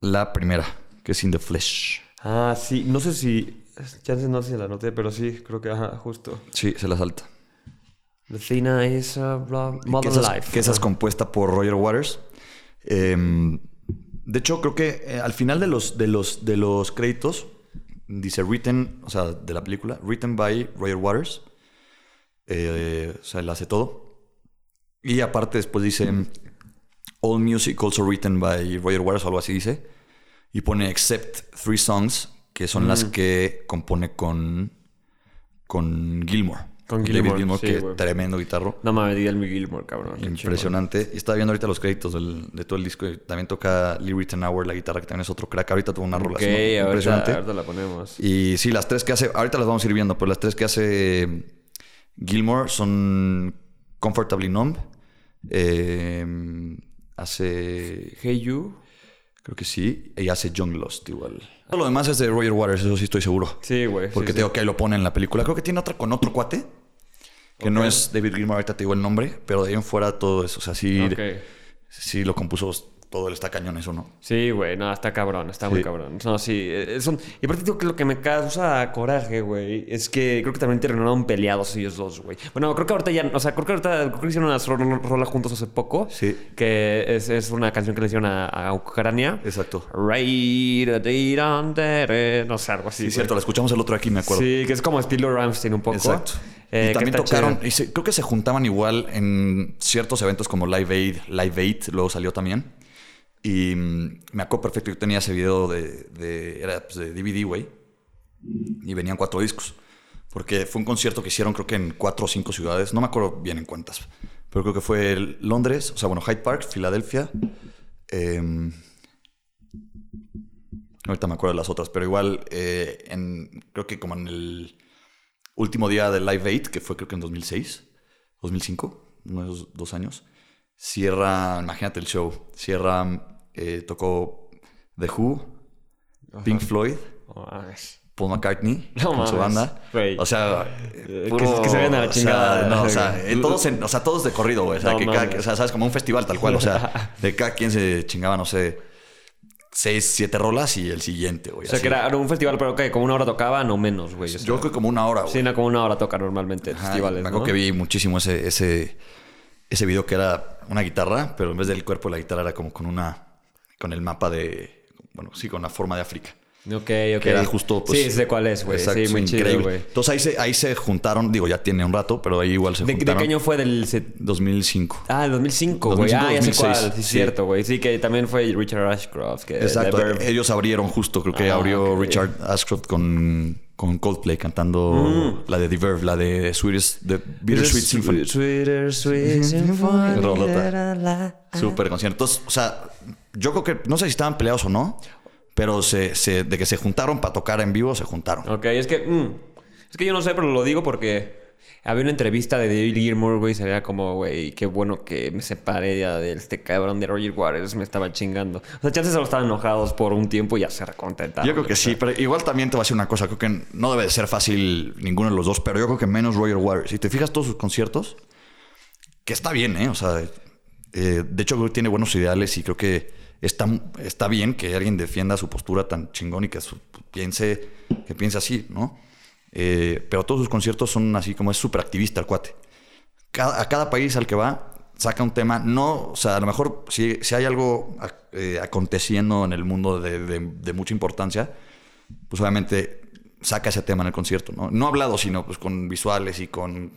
la primera, que es In the Flesh. Ah, sí. No sé si... Ya no sé si la noté, pero sí, creo que, ajá, justo. Sí, se la salta. Uh, blah, que Modern es- Life. que esa es compuesta por Roger Waters. Em, de hecho, creo que eh, al final de los, de, los, de los créditos dice written, o sea, de la película, written by Roger Waters. Eh, o sea, él hace todo. Y aparte después dice all music also written by Roger Waters o algo así dice. Y pone except three songs, que son las que compone con, con Gilmore. Con David Gilmour, Gilmour, sí, que tremendo guitarro. No mames, Guillermo Gilmore, cabrón. Impresionante. Y estaba viendo ahorita los créditos del- de todo el disco. y también toca Lee Rittenauer, la guitarra, que también es otro crack. Ahorita tuvo una rola Ok, así, ¿no? ahorita, impresionante. ahorita la ponemos. Y sí, las tres que hace, ahorita las vamos a ir viendo, pero las tres que hace Gilmore son Comfortably Numb. eh, hace, Hey You. Creo que sí, y hace Young Lost igual. Todo lo demás es de Roger Waters, eso sí estoy seguro. Sí, güey. Porque sí, te digo que ahí lo pone en la película. Creo que tiene otra con otro cuate. Que no es David Gilmour, ahorita te digo el nombre, pero de ahí en fuera todo eso. O sea, sí, sí. Ok. sí lo compuso todo el está cañón eso, ¿no? Sí, güey, no, está cabrón, está muy cabrón. No, sí, son... Y aparte digo que lo que me causa coraje, güey, es que creo que también terminaron peleados ellos dos, güey. Bueno, creo que ahorita ya, o sea, creo que ahorita creo que hicieron una ro- rola juntos hace poco. Sí. Que es, es una canción que le hicieron a, a Ucrania. Exacto. Right, no sé, algo así. Sí, cierto, la escuchamos el otro aquí, me acuerdo. Sí, que es como estilo Ramstein un poco. Exacto. Eh, y también tocaron, y se- creo que se juntaban igual en ciertos eventos como Live Aid, Live Aid, luego salió también. Y mm, me acuerdo perfecto, yo tenía ese video de, era pues, de DVD, güey. Y venían cuatro discos. Porque fue un concierto que hicieron creo que en cuatro o cinco ciudades, no me acuerdo bien en cuántas. Pero creo que fue Londres, o sea, bueno, Hyde Park, Filadelfia. em, ahorita me acuerdo de las otras, pero igual eh, en, creo que como en el último día del Live 8, que fue creo que en 2006, 2005, uno de esos dos años, cierra, imagínate el show, cierra, eh, tocó The Who, Pink Floyd, No. Paul McCartney No con su banda. O sea, Eh, que se- que se vayan a la o sea, chingada. no, o sea, eh, todos, en- o sea, todos de corrido, güey. O sea, No que cada- o sea, sabes, como un festival tal cual. O sea, de cada quien se chingaba, no sé, seis, siete rolas y el siguiente, güey. O sea, así. que era un festival, pero que como una hora tocaban o menos, güey. O sea, Yo creo que como una hora, güey. Sí, no, como una hora toca normalmente Ajá, festivales, Me acuerdo ¿no? que vi muchísimo ese, ese, ese video que era una guitarra, pero en vez del cuerpo de la guitarra era como con una, con el mapa de, bueno, sí, con la forma de África. Ok, ok. Que era justo, pues, sí, sé cuál es, güey. Sí, muy chido, güey. Entonces ahí se, ahí se juntaron, digo, ya tiene un rato, pero ahí igual se ¿De, de juntaron. qué año fue del... set- 2005. Ah, el 2005, güey. 2005, Ah, ya sé 2006, cuál. Sí, sí. cierto, güey. Sí, que también fue Richard Ashcroft. Que Exacto. de. Ellos abrieron justo, creo que Ah, abrió. Richard Ashcroft con, con Coldplay cantando Mm. la de The Verve, la de Swedish, The Bittersweet Symphony. Sweeter, sweet symphony. Súper concierto. Entonces, o sea, yo creo que no sé si estaban peleados o no, pero se, se- de que se juntaron para tocar en vivo, se juntaron. Ok, es que... mm, es que yo no sé, pero lo digo porque... Había una entrevista de David Gilmour, güey, y sería como, güey, qué bueno que me separé ya de este cabrón de Roger Waters, me estaba chingando. O sea, chances solo estaban enojados por un tiempo y ya se recontentaron. Yo creo que sí, pero igual también te voy a decir una cosa. Creo que no debe de ser fácil ninguno de los dos, pero yo creo que menos Roger Waters. Si te fijas todos sus conciertos, que está bien, ¿eh? O sea, eh, de hecho creo que tiene buenos ideales y creo que está, está bien que alguien defienda su postura tan chingón y que su- piense, que piense así, ¿no? Eh, pero todos sus conciertos son así como es súper activista el cuate. Cada- a cada país al que va saca un tema, no, o sea, a lo mejor si, si hay algo eh, aconteciendo en el mundo de, de- de mucha importancia, pues obviamente saca ese tema en el concierto, ¿no? No hablado, sino pues con visuales y con,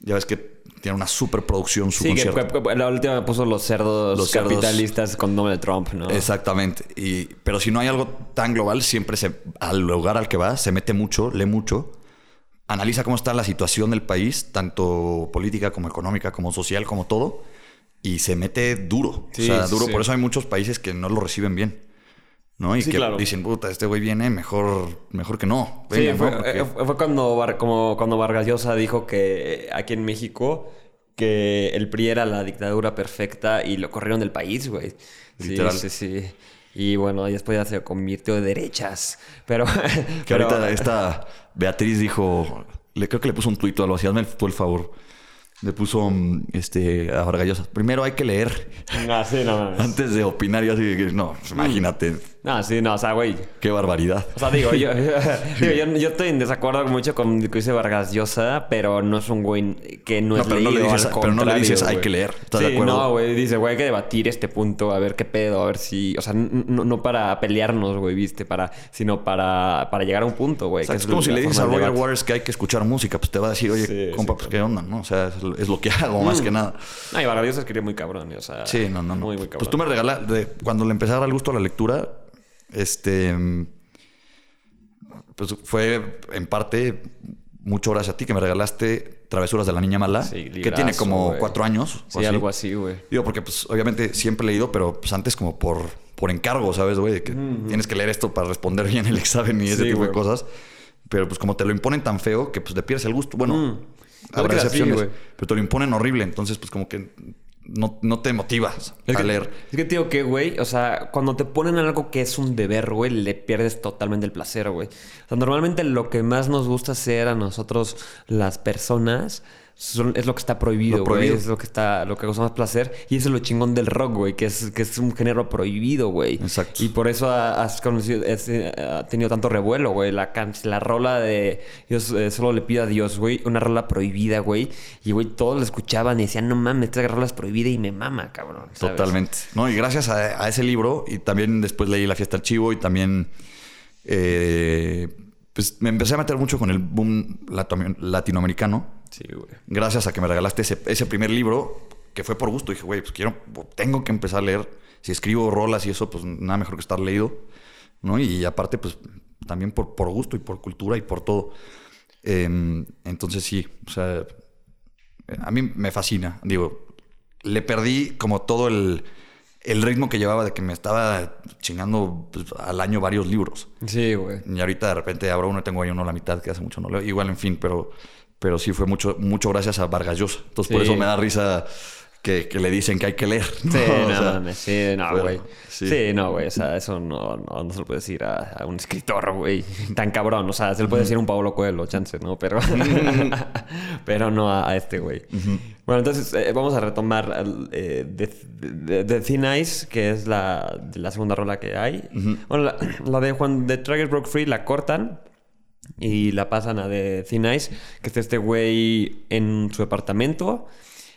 ya ves que tiene una superproducción su Sí, concierto. que- la última puso los cerdos Los cerdos. capitalistas con Donald Trump, ¿no? Exactamente. Y, pero si no hay algo tan global, siempre se, al lugar al que va, se mete mucho, lee mucho, analiza cómo está la situación del país, tanto política como económica, como social, como todo, y se mete duro. Sí, o sea, duro. sí. Por eso hay muchos países que no lo reciben bien. ¿No? Y Sí, que claro. dicen, puta, este güey viene, mejor, mejor que no. Sí, Venga, fue, ¿no? Porque- eh, fue cuando, como cuando Vargas Llosa dijo que aquí en México que el PRI era la dictadura perfecta y lo corrieron del país, güey. Sí, sí, sí. Y bueno, después ya se convirtió de derechas. Pero... Que pero- ahorita esta Beatriz dijo, le creo que le puso un tuit o algo así, hazme el, favor. Le puso mm, este, a Vargallosa. Primero hay que leer Ah, sí, no mames. antes de opinar y así. No, pues, imagínate, No, sí, no, o sea, güey. qué barbaridad. O sea, digo, yo, digo, yo, yo estoy en desacuerdo mucho con lo que dice Vargas Llosa, pero no es un güey que no, No, es pero no le leído, dices- al pero no le dices, hay güey. que leer. ¿Estás sí, de acuerdo? no, güey. Dice, güey, hay que debatir este punto, a ver qué pedo, a ver si... O sea, no, no para pelearnos, güey, viste, para, sino para, para llegar a un punto, güey. O sea, que es como si le dices a Roger. Waters que hay que escuchar música, pues te va a decir, oye, Sí, compa, sí, pues qué onda, ¿no? O sea, es, es lo que hago más que nada. No, y Vargas Llosa escribe muy cabrón, o sea... Sí, no, no, no. Muy, muy cabrón. pues tú me regalaste, cuando le empecé a dar el gusto a la lectura, este. Pues fue en parte mucho gracias a ti que me regalaste Travesuras de la Niña Mala, Sí, que tiene como cuatro años. o Sí, algo así, güey. Digo, porque pues obviamente siempre he leído, pero pues antes como por, por encargo, ¿sabes, güey? De Que tienes que leer esto para responder bien el examen y ese Sí, tipo de cosas. Pero pues como te lo imponen tan feo que pues le pierdes el gusto. Bueno, Mm. habrá así, excepciones, güey. pero te lo imponen horrible. Entonces pues como que no, no te motivas Es a que, leer. es que te digo que, güey, o sea, cuando te ponen algo que es un deber, güey, le pierdes totalmente el placer, güey. O sea, normalmente lo que más nos gusta hacer a nosotros, las personas, son- es lo que está prohibido, güey. Es lo que está, lo que causa más placer. Y eso es lo chingón del rock, güey, que es, que es un género prohibido, güey. Exacto. Y por eso ha- has conocido, es, eh, ha tenido tanto revuelo, güey. La, la rola de Dios eh, solo le pido a Dios, güey. Una rola prohibida, güey. Y, güey, todos la escuchaban y decían, no mames, esta rola es prohibida y me mama, cabrón. ¿sabes? Totalmente. No, y gracias a, a ese libro, y también después leí La Fiesta del Chivo, y también eh, pues me empecé a meter mucho con el boom latinoamericano. Sí, güey. Gracias a que me regalaste ese, ese primer libro, que fue por gusto. Dije, güey, pues quiero, tengo que empezar a leer. Si escribo rolas y eso, pues nada mejor que estar leído. ¿no? Y aparte, pues también por, por gusto y por cultura y por todo. Eh, entonces sí, o sea, a mí me fascina. Digo, le perdí como todo el, el ritmo que llevaba de que me estaba chingando pues, al año varios libros. Sí, güey. Y ahorita de repente abro uno, tengo ahí uno a la mitad que hace mucho no leo. Igual, en fin, pero, pero sí fue mucho, mucho gracias a Vargas Llosa. Entonces, por eso me da risa que, que le dicen que hay que leer. ¿no? Sí, O no sea, sí, no, güey. sí. Sí. no, güey. O sea, eso no, no, no se lo puede decir a, a un escritor, güey. Tan cabrón. O sea, se lo puede decir a un Pablo Coelho, chance, ¿no? Pero, pero no a, a este, güey. Bueno, entonces eh, vamos a retomar eh, The Thin Ice, que es la, de la segunda rola que hay. Bueno, la, la de Juan de Traggers Broke Free la cortan. Y la pasan a de Thin Ice, que está este güey en su departamento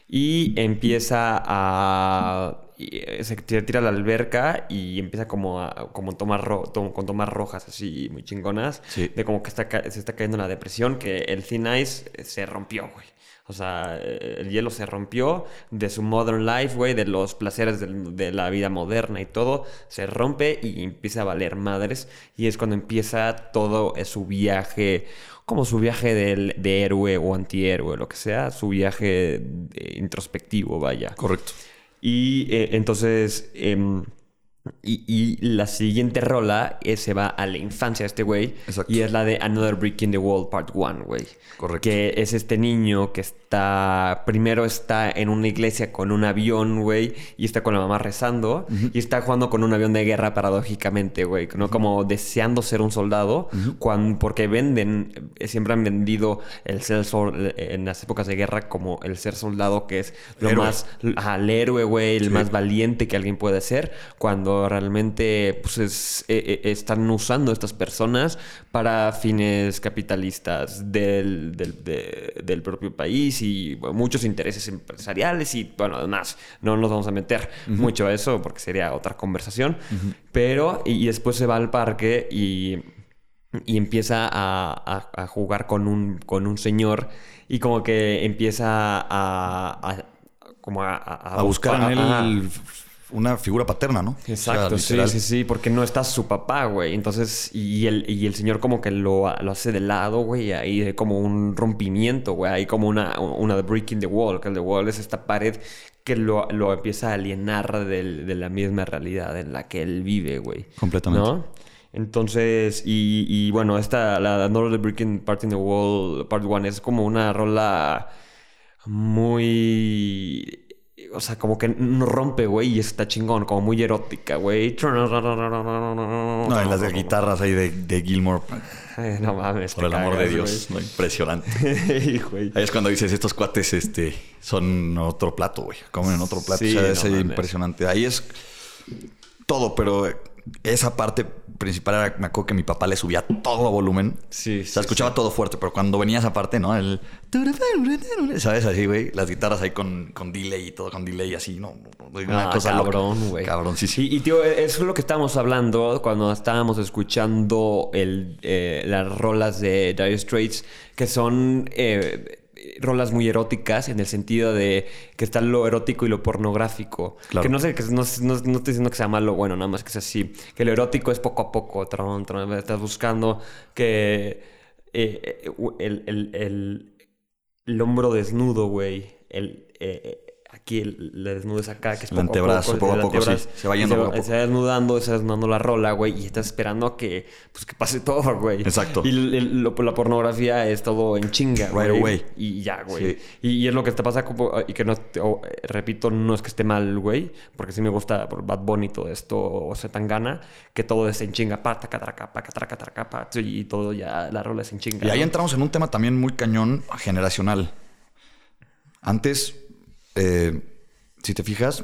y empieza a... eh, se tira a la alberca y empieza como a como tomar ro- to- con tomas rojas así muy chingonas. Sí. De como que está, se está cayendo en la depresión, que el Thin Ice se rompió, güey. O sea, el hielo se rompió de su modern life, güey, de los placeres de, la vida moderna y todo. Se rompe y empieza a valer madres. Y es cuando empieza todo eh, su viaje, como su viaje de héroe o antihéroe, lo que sea, su viaje eh, introspectivo, vaya. Correcto. Y eh, entonces, em, y, y la siguiente rola eh, se va a la infancia de este güey. Exacto. Y es la de Another Brick in the Wall Part 1, güey. Correcto. Que es este niño que está, primero está en una iglesia con un avión, güey, y está con la mamá rezando, y está jugando con un avión de guerra paradójicamente, güey, ¿no? Como deseando ser un soldado, cuan- porque venden, eh, siempre han vendido el ser sol- en las épocas de guerra como el ser soldado, que es lo Héroe. más, ajá, el héroe, güey, el Sí. más valiente que alguien puede ser, cuando realmente, pues, es- eh, eh, están usando estas personas para fines capitalistas del, del, de- del propio país y bueno, muchos intereses empresariales y bueno, además no nos vamos a meter mucho a eso porque sería otra conversación, pero y, y después se va al parque y, y empieza a, a- a jugar con un, con un señor y como que empieza a... a- como a, buscar en él una figura paterna, ¿no? O sea, Exacto, sí, sí, sí, porque no está su papá, güey. Entonces, y el, y el señor como que lo, lo hace de lado, güey. Ahí hay como un rompimiento, güey. Hay como una, una break in the wall, que el the wall es esta pared que lo, lo empieza a alienar del- de la misma realidad en la que él vive, güey. Completamente. ¿No? Entonces, y, y bueno, esta, la Another Breaking Part in the Wall, Part 1, es como una rola muy... O sea, como que no rompe, güey, y está chingón, como muy erótica, güey. No, y las de guitarras ahí de, de Gilmore. no mames. Por el amor de Dios. Impresionante. Ahí es cuando dices, estos cuates este, son otro plato, güey. Comen en otro plato. Sí, o sea, no es mames. impresionante. Ahí es todo, pero esa parte principal era, me acuerdo que mi papá le subía todo a volumen. Sí, sí, escuchaba todo fuerte, pero cuando venía esa parte, ¿no? El... ¿Sabes? Así, güey. Las guitarras ahí con, con delay y todo con delay así, ¿no? Una Ah, cosa cabrón, güey. Cabrón, sí, sí. Y, y, tío, eso es lo que estábamos hablando cuando estábamos escuchando el, eh, las rolas de Dire Straits, que son eh, rolas muy eróticas en el sentido de que está lo erótico y lo pornográfico. Claro. Que no sé, que no, no- no estoy diciendo que sea malo bueno, nada más que es así. Que lo erótico es poco a poco, tron, tron, estás buscando que eh, eh, el, el- el- el hombro desnudo, güey. El, eh, aquí el, el desnudo es acá, que es El poco antebrazo, a poco. poco a el poco, sí. Se va yendo se, poco a poco. se va desnudando, se va desnudando la rola, güey, y estás esperando a que, pues, que pase todo, güey. Exacto. Y el- el- lo- la pornografía es todo en chinga, Right güey. away. Y ya, güey. Sí. Y, y es lo que te pasa, como, y que no, repito, no es que esté mal, güey, porque sí me gusta por Bad Bunny y todo esto, o sea, tan gana, que todo es en chinga, pa, taca, traca, pa, traca, traca, pa, y todo ya, la rola es en chinga. Y ahí ¿no? entramos en un tema también muy cañón generacional. Antes, eh, si te fijas,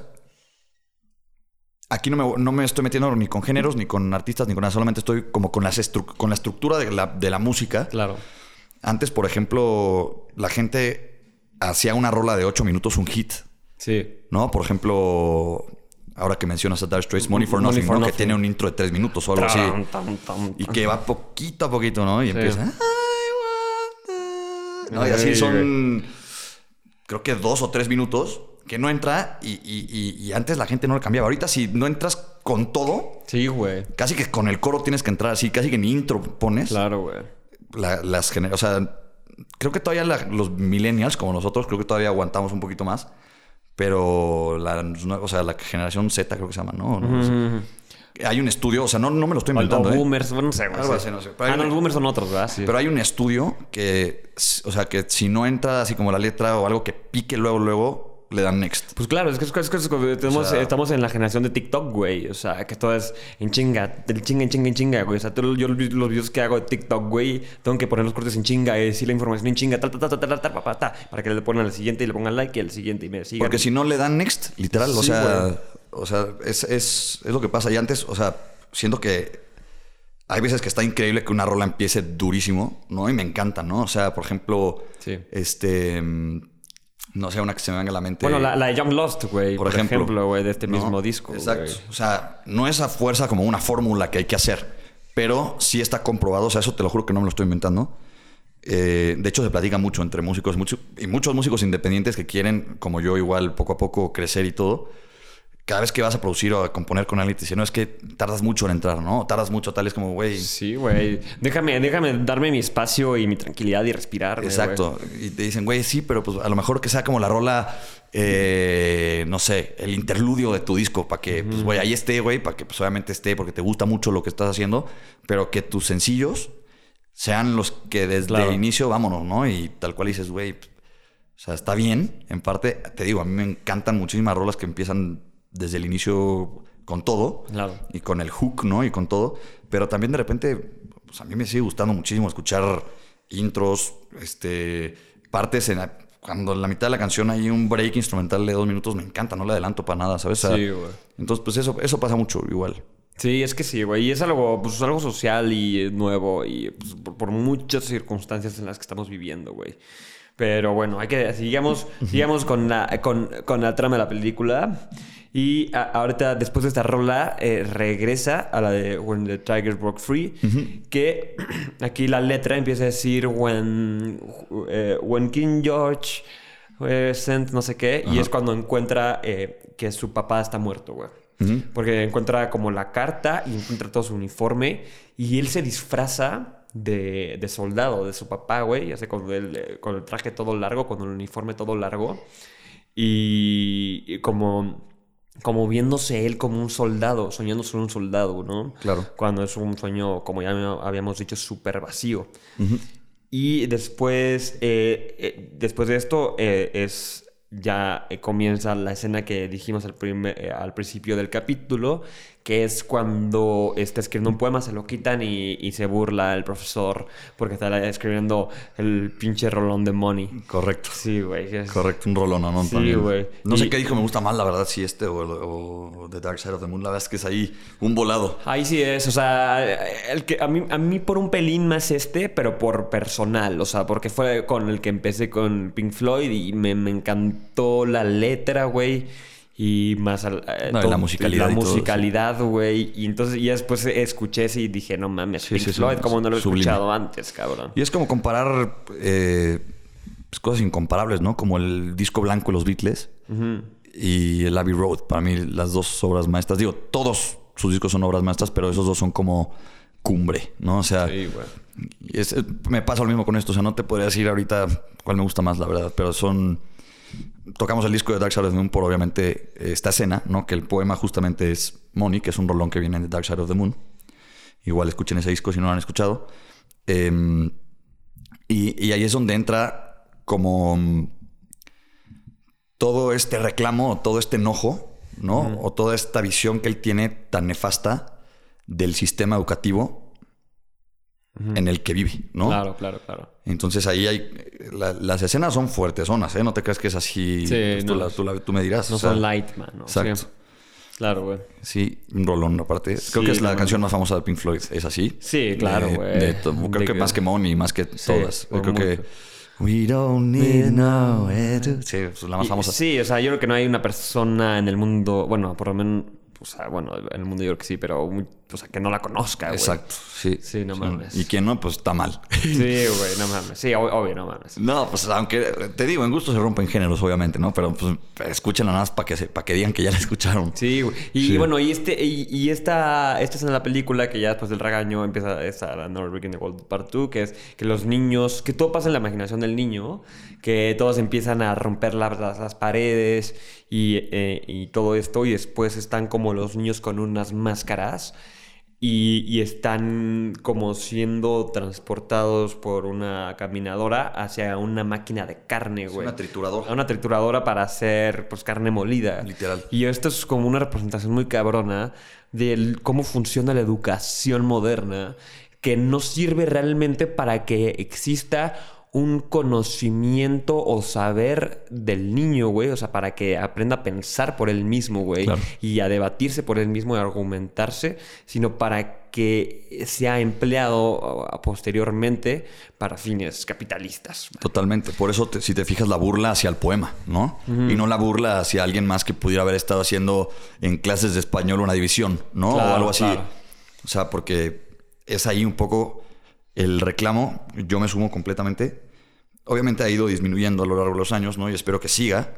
aquí no me, no me estoy metiendo ni con géneros, ni con artistas, ni con nada. Solamente estoy como con, las con la estructura de la, de la música. Claro. Antes, por ejemplo, la gente hacía una rola de 8 minutos, un hit. Sí. ¿No? Por ejemplo, ahora que mencionas a Dire Straits, Money for Money Nothing, for ¿no? que tiene un intro de 3 minutos o algo así. Tam, tam, tam, Y que va poquito a poquito, ¿no? Y Sí. empieza. "I want the-" ¿no? Y así son. Creo que dos o tres minutos que no entra y, y- y- y antes la gente no le cambiaba. Ahorita, si no entras con todo, Sí, güey. casi que con el coro tienes que entrar así, casi que ni intro pones. Claro, güey. La- las O sea, creo que todavía la- los millennials, como nosotros, creo que todavía aguantamos un poquito más. Pero la, o sea, la generación Z creo que se llama, ¿no? No sé. Hay un estudio, o sea, no, no me lo estoy O inventando, ¿eh? boomers, no sé, así, no sé. Pero hay Ah, no, los boomers son otros, ¿verdad? Sí. Pero hay un estudio que, o sea, que si no entra así como la letra o algo que pique luego, luego, le dan next. Pues claro, es que, es que- es que- es que tenemos- O sea- estamos en la generación de TikTok, güey. O sea, que todo es en chinga, del chinga, en chinga, en chinga, güey. O sea, todo- yo los vi- los videos que hago de TikTok, güey, tengo que poner los cortes en chinga, y decir la información en chinga, tal, tal, tal, tal, tal, pa, pa, ta, para que le pongan al siguiente y le pongan like y al siguiente y me sigan. Porque si no le dan next, literal, o Sí, sea, güey. O sea, es, es, es lo que pasa. Y antes, o sea, siento que hay veces que está increíble que una rola empiece durísimo, ¿no? Y me encanta, ¿no? O sea, por ejemplo, Sí. este, mm, no sé, una que se me venga a la mente. Bueno, la, la de Young Lost, güey, por, por ejemplo, güey, de este ¿no? mismo disco. Exacto. O sea, no es a fuerza como una fórmula que hay que hacer, pero sí está comprobado. O sea, eso te lo juro que no me lo estoy inventando. Eh, de hecho, se platica mucho entre músicos mucho- y muchos músicos independientes que quieren, como yo, igual poco a poco crecer y todo. Cada vez que vas a producir o a componer con alguien, te dicen, no, es que tardas mucho en entrar, ¿no? Tardas mucho, tal, es como, güey. Sí, güey. Déjame, déjame darme mi espacio y mi tranquilidad y respirar. Exacto. Y te dicen, güey, sí, pero pues a lo mejor que sea como la rola, eh, no sé, el interludio de tu disco, para que, pues, güey, ahí esté, güey, para que pues, obviamente esté, porque te gusta mucho lo que estás haciendo, pero que tus sencillos sean los que desde Claro. el inicio, vámonos, ¿no? Y tal cual dices, güey, pues, o sea, está bien, en parte, te digo, a mí me encantan muchísimas rolas que empiezan desde el inicio con todo Claro. y con el hook, ¿no? Y con todo. Pero también de repente, pues a mí me sigue gustando muchísimo escuchar intros, este, partes en la- cuando en la mitad de la canción hay un break instrumental de dos minutos, me encanta, no le adelanto para nada, ¿sabes? O sea, Sí, güey. Entonces, pues eso, eso pasa mucho igual. Sí, es que sí, güey. Y es algo, pues, algo social y nuevo y pues, por, por muchas circunstancias en las que estamos viviendo, güey. Pero bueno, hay que sigamos, sigamos con la, con, con la trama de la película. Y a- ahorita, después de esta rola, eh, regresa a la de When the Tigers Broke Free. Que aquí la letra empieza a decir When, eh, when King George eh, sent no sé qué. Y es cuando encuentra que su papá está muerto, güey. Porque encuentra como la carta y encuentra todo su uniforme. Y él se disfraza de, de soldado de su papá, güey. Ya sé, con el, con el traje todo largo, con el uniforme todo largo. Y, y como, como viéndose él como un soldado, soñando ser un soldado, ¿no? Claro. Cuando es un sueño, como ya habíamos dicho, súper vacío. Y después, eh, eh, después de esto, eh, es ya comienza la escena que dijimos al, primer- al principio del capítulo, que es cuando está escribiendo un poema, se lo quitan y, y se burla el profesor porque está escribiendo el pinche rolón de Money. Correcto. Sí, güey. es- Correcto, un rolón, ¿no? Sí, güey. No sé qué dijo me gusta más, la verdad, si este o, o The Dark Side of the Moon. La verdad es que es ahí un volado. Ahí sí es, o sea, el que a mí, a mí por un pelín más este, pero por personal, o sea, porque fue con el que empecé con Pink Floyd y me, me encantó la letra, güey, y más al- eh, No, y la musicalidad la y todo, musicalidad, güey, y entonces ya después escuché ese y dije, no mames, Sí, Pink sí, sí, Floyd, como no lo he sublime. escuchado antes, cabrón. Y es como comparar eh, pues, cosas incomparables, ¿no? Como el disco blanco de los Beatles y el Abbey Road. Para mí, las dos obras maestras. Digo, todos sus discos son obras maestras, pero esos dos son como cumbre, ¿no? O sea, Sí, es- me pasa lo mismo con esto. O sea, no te podría decir ahorita cuál me gusta más, la verdad, pero son. Tocamos el disco de Dark Side of the Moon por obviamente esta escena, ¿no? Que el poema justamente es Money, que es un rolón que viene de Dark Side of the Moon. Igual escuchen ese disco si no lo han escuchado. Em, y, y ahí es donde entra como mm, todo este reclamo, todo este enojo, ¿no? O toda esta visión que él tiene tan nefasta del sistema educativo en el que vive, ¿no? Claro, claro, claro. Entonces ahí hay. la- las escenas son fuertes, ¿eh? No te creas que es así. Sí, pues, tú, no, la- tú la- tú me dirás. No o sea, son light, man. ¿no? Exacto. Sí. Claro, güey. Sí, un rolón aparte. Sí, Creo que es la no, canción más famosa de Pink Floyd, es así. Sí, claro, güey. Creo De que que- más que Money, más que todas. Creo que. We don't need to. Sí, es la más famosa. Sí, o sea, yo creo que no hay una persona en el mundo, bueno, por lo menos, o sea, bueno, en el mundo yo creo que sí, pero, muy- o sea, que no la conozca, güey. Exacto, sí. Sí, no mames. Y quien no, pues está mal. Sí, güey, no mames. Sí, ob- obvio, no mames. No, pues aunque te digo, en gusto se rompen géneros, obviamente, ¿no? Pero pues escúchenla nada más para que, se- para que digan que ya la escucharon. Sí, güey. Y Sí. bueno, y este, y, y esta, esta escena de la película que ya después del regaño empieza esta la No Breaking the World Part 2, que es que los niños, que todo pasa en la imaginación del niño, que todos empiezan a romper la- las, las paredes y, eh, y todo esto, y después están como los niños con unas máscaras. Y, y están como siendo transportados por una caminadora hacia una máquina de carne, güey. una trituradora. Una trituradora para hacer pues carne molida. Literal. Y esto es como una representación muy cabrona de cómo funciona la educación moderna, que no sirve realmente para que exista un conocimiento o saber del niño, güey. O sea, para que aprenda a pensar por él mismo, güey. Claro. Y a debatirse por él mismo y a argumentarse, sino para que sea empleado posteriormente para fines capitalistas. Totalmente. Por eso, te- si te fijas, la burla hacia el poema, ¿no? Y no la burla hacia alguien más que pudiera haber estado haciendo en clases de español una división, ¿no? Claro, o algo así. claro. O sea, porque es ahí un poco el reclamo. Yo me sumo completamente. Obviamente ha ido disminuyendo a lo largo de los años, ¿no? Y espero que siga,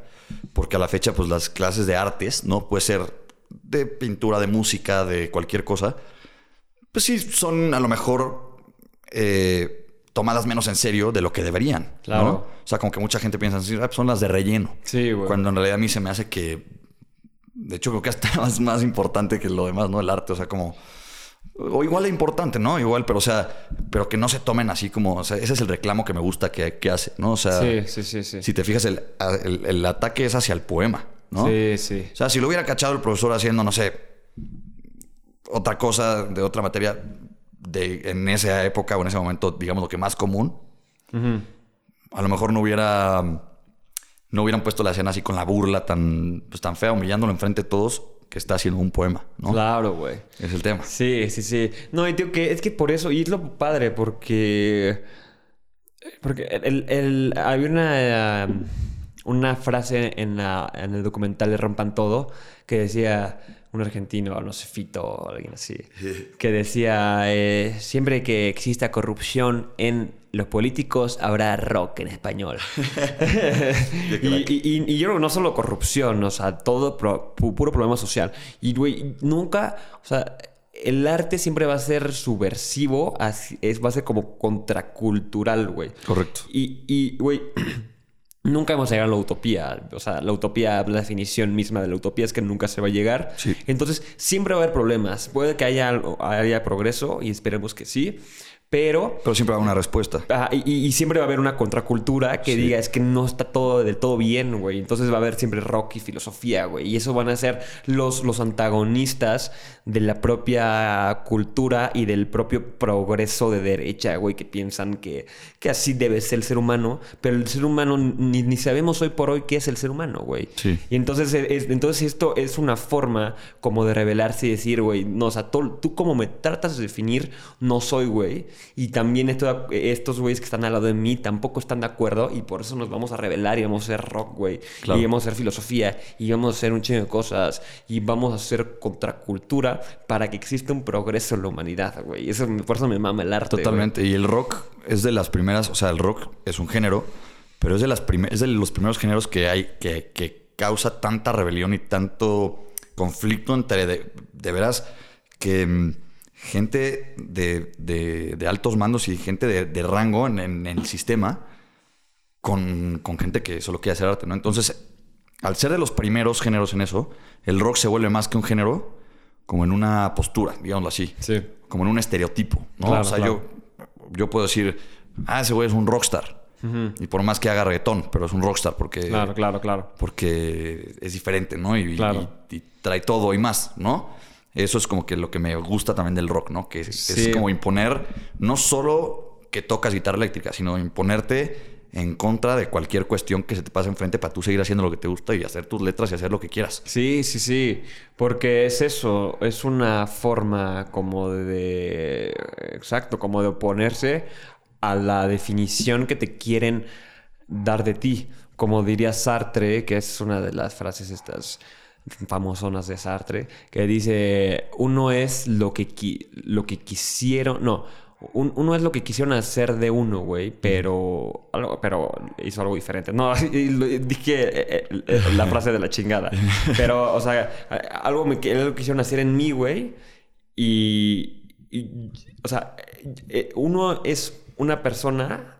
porque a la fecha, pues las clases de artes, ¿no? Puede ser de pintura, de música, de cualquier cosa. Pues sí, son a lo mejor eh, tomadas menos en serio de lo que deberían. Claro. ¿no? O sea, como que mucha gente piensa, "Ah, pues son las de relleno. Sí, güey. Cuando en realidad a mí se me hace que. De hecho, creo que hasta más, más importante que lo demás, ¿no? El arte. O sea, como. O igual es importante, ¿no? Igual, pero o sea, pero que no se tomen así como. O sea, ese es el reclamo que me gusta que, que hace, ¿no? O sea, Sí, sí, sí, sí. si te fijas, el, el- el ataque es hacia el poema, ¿no? Sí, sí. O sea, si lo hubiera cachado el profesor haciendo, no sé, otra cosa de otra materia de, en esa época o en ese momento, digamos lo que más común, a lo mejor no hubiera no hubieran puesto la escena así con la burla tan, pues, tan fea, humillándolo enfrente de todos, que está haciendo un poema, ¿no? Claro, güey. Es el tema. Sí, sí, sí. No, y tío, que es que por eso, y es lo padre, porque. Porque el, el- había una, eh, una frase en, la, en el documental de Rompan Todo que decía un argentino, no sé, Fito o alguien así, que decía: eh, siempre que exista corrupción en los políticos, habrá rock en español. y, y- y- y yo creo que no solo corrupción, o sea, todo pro- pu- puro problema social. Y, güey, nunca, o sea, el arte siempre va a ser subversivo, así- es, va a ser como contracultural, güey. Correcto. Y, y, güey, nunca vamos a llegar a la utopía. O sea, la utopía, la definición misma de la utopía es que nunca se va a llegar. Sí. Entonces, siempre va a haber problemas. Puede que haya, algo- haya progreso y esperemos que sí, pero... Pero siempre va a haber una respuesta. Ajá, y, siempre va a haber una contracultura que Sí. diga es que no está todo del todo bien, güey. Entonces va a haber siempre rock y filosofía, güey. Y eso van a ser los, los antagonistas de la propia cultura y del propio progreso de derecha, güey, que piensan que, que así debe ser el ser humano. Pero el ser humano ni, ni sabemos hoy por hoy qué es el ser humano, güey. Sí. Y entonces, es- entonces esto es una forma como de revelarse y decir, güey, no, o sea, tú, tú como me tratas de definir, no soy, güey. Y también esto- estos güeyes que están al lado de mí tampoco están de acuerdo y por eso nos vamos a revelar y vamos a hacer rock, güey. Claro. Y vamos a hacer filosofía y vamos a hacer un chingo de cosas y vamos a hacer contracultura para que exista un progreso en la humanidad, güey. Eso, por eso me mama el arte. Totalmente. Y el rock es de las primeras, o sea, el rock es un género, pero es de, las es de los primeros géneros que hay que, que causa tanta rebelión y tanto conflicto entre, de, de veras, que mm, gente de, de- de altos mandos y gente de, de rango en, en el sistema con, con gente que solo quiere hacer arte, ¿no? Entonces, al ser de los primeros géneros en eso, el rock se vuelve más que un género, como en una postura, digámoslo así Sí. como en un estereotipo, ¿no? Claro, o sea, claro. yo, yo puedo decir, ah, ese güey es un rockstar. Y por más que haga reggaetón, pero es un rockstar porque, Claro, claro, claro. porque es diferente, ¿no? Y, Claro. y- y trae todo y más, ¿no? Eso es como que lo que me gusta también del rock, ¿no? Que es, como imponer no solo que tocas guitarra eléctrica, sino imponerte en contra de cualquier cuestión que se te pase enfrente para tú seguir haciendo lo que te gusta y hacer tus letras y hacer lo que quieras. Sí, sí, sí. Porque es eso, es una forma como de. Exacto, como de oponerse a la definición que te quieren dar de ti. Como diría Sartre, que es una de las frases estas famosonas de Sartre, que dice: uno es lo que, lo que quisieron. No. un- uno es lo que quisieron hacer de uno, güey, pero, algo, pero hizo algo diferente. No, dije eh, eh, eh, la frase de la chingada. Pero, o sea, algo me algo quisieron hacer en mí, güey. Y, o sea, uno es una persona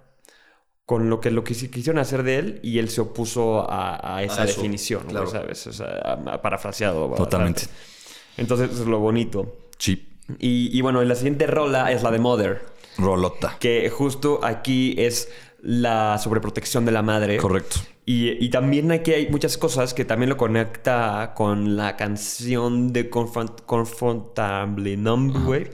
con lo que lo que quisieron hacer de él y él se opuso a, a esa A eso, definición, claro. ¿sabes? O sea, parafraseado. Totalmente. bastante. Entonces, eso es lo bonito. Sí. Y, y bueno, la siguiente rola es la de Mother, Rolota. que justo aquí es la sobreprotección de la madre. Correcto. Y, y también aquí hay muchas cosas que también lo conecta con la canción de Confront Confrontable Numb, güey.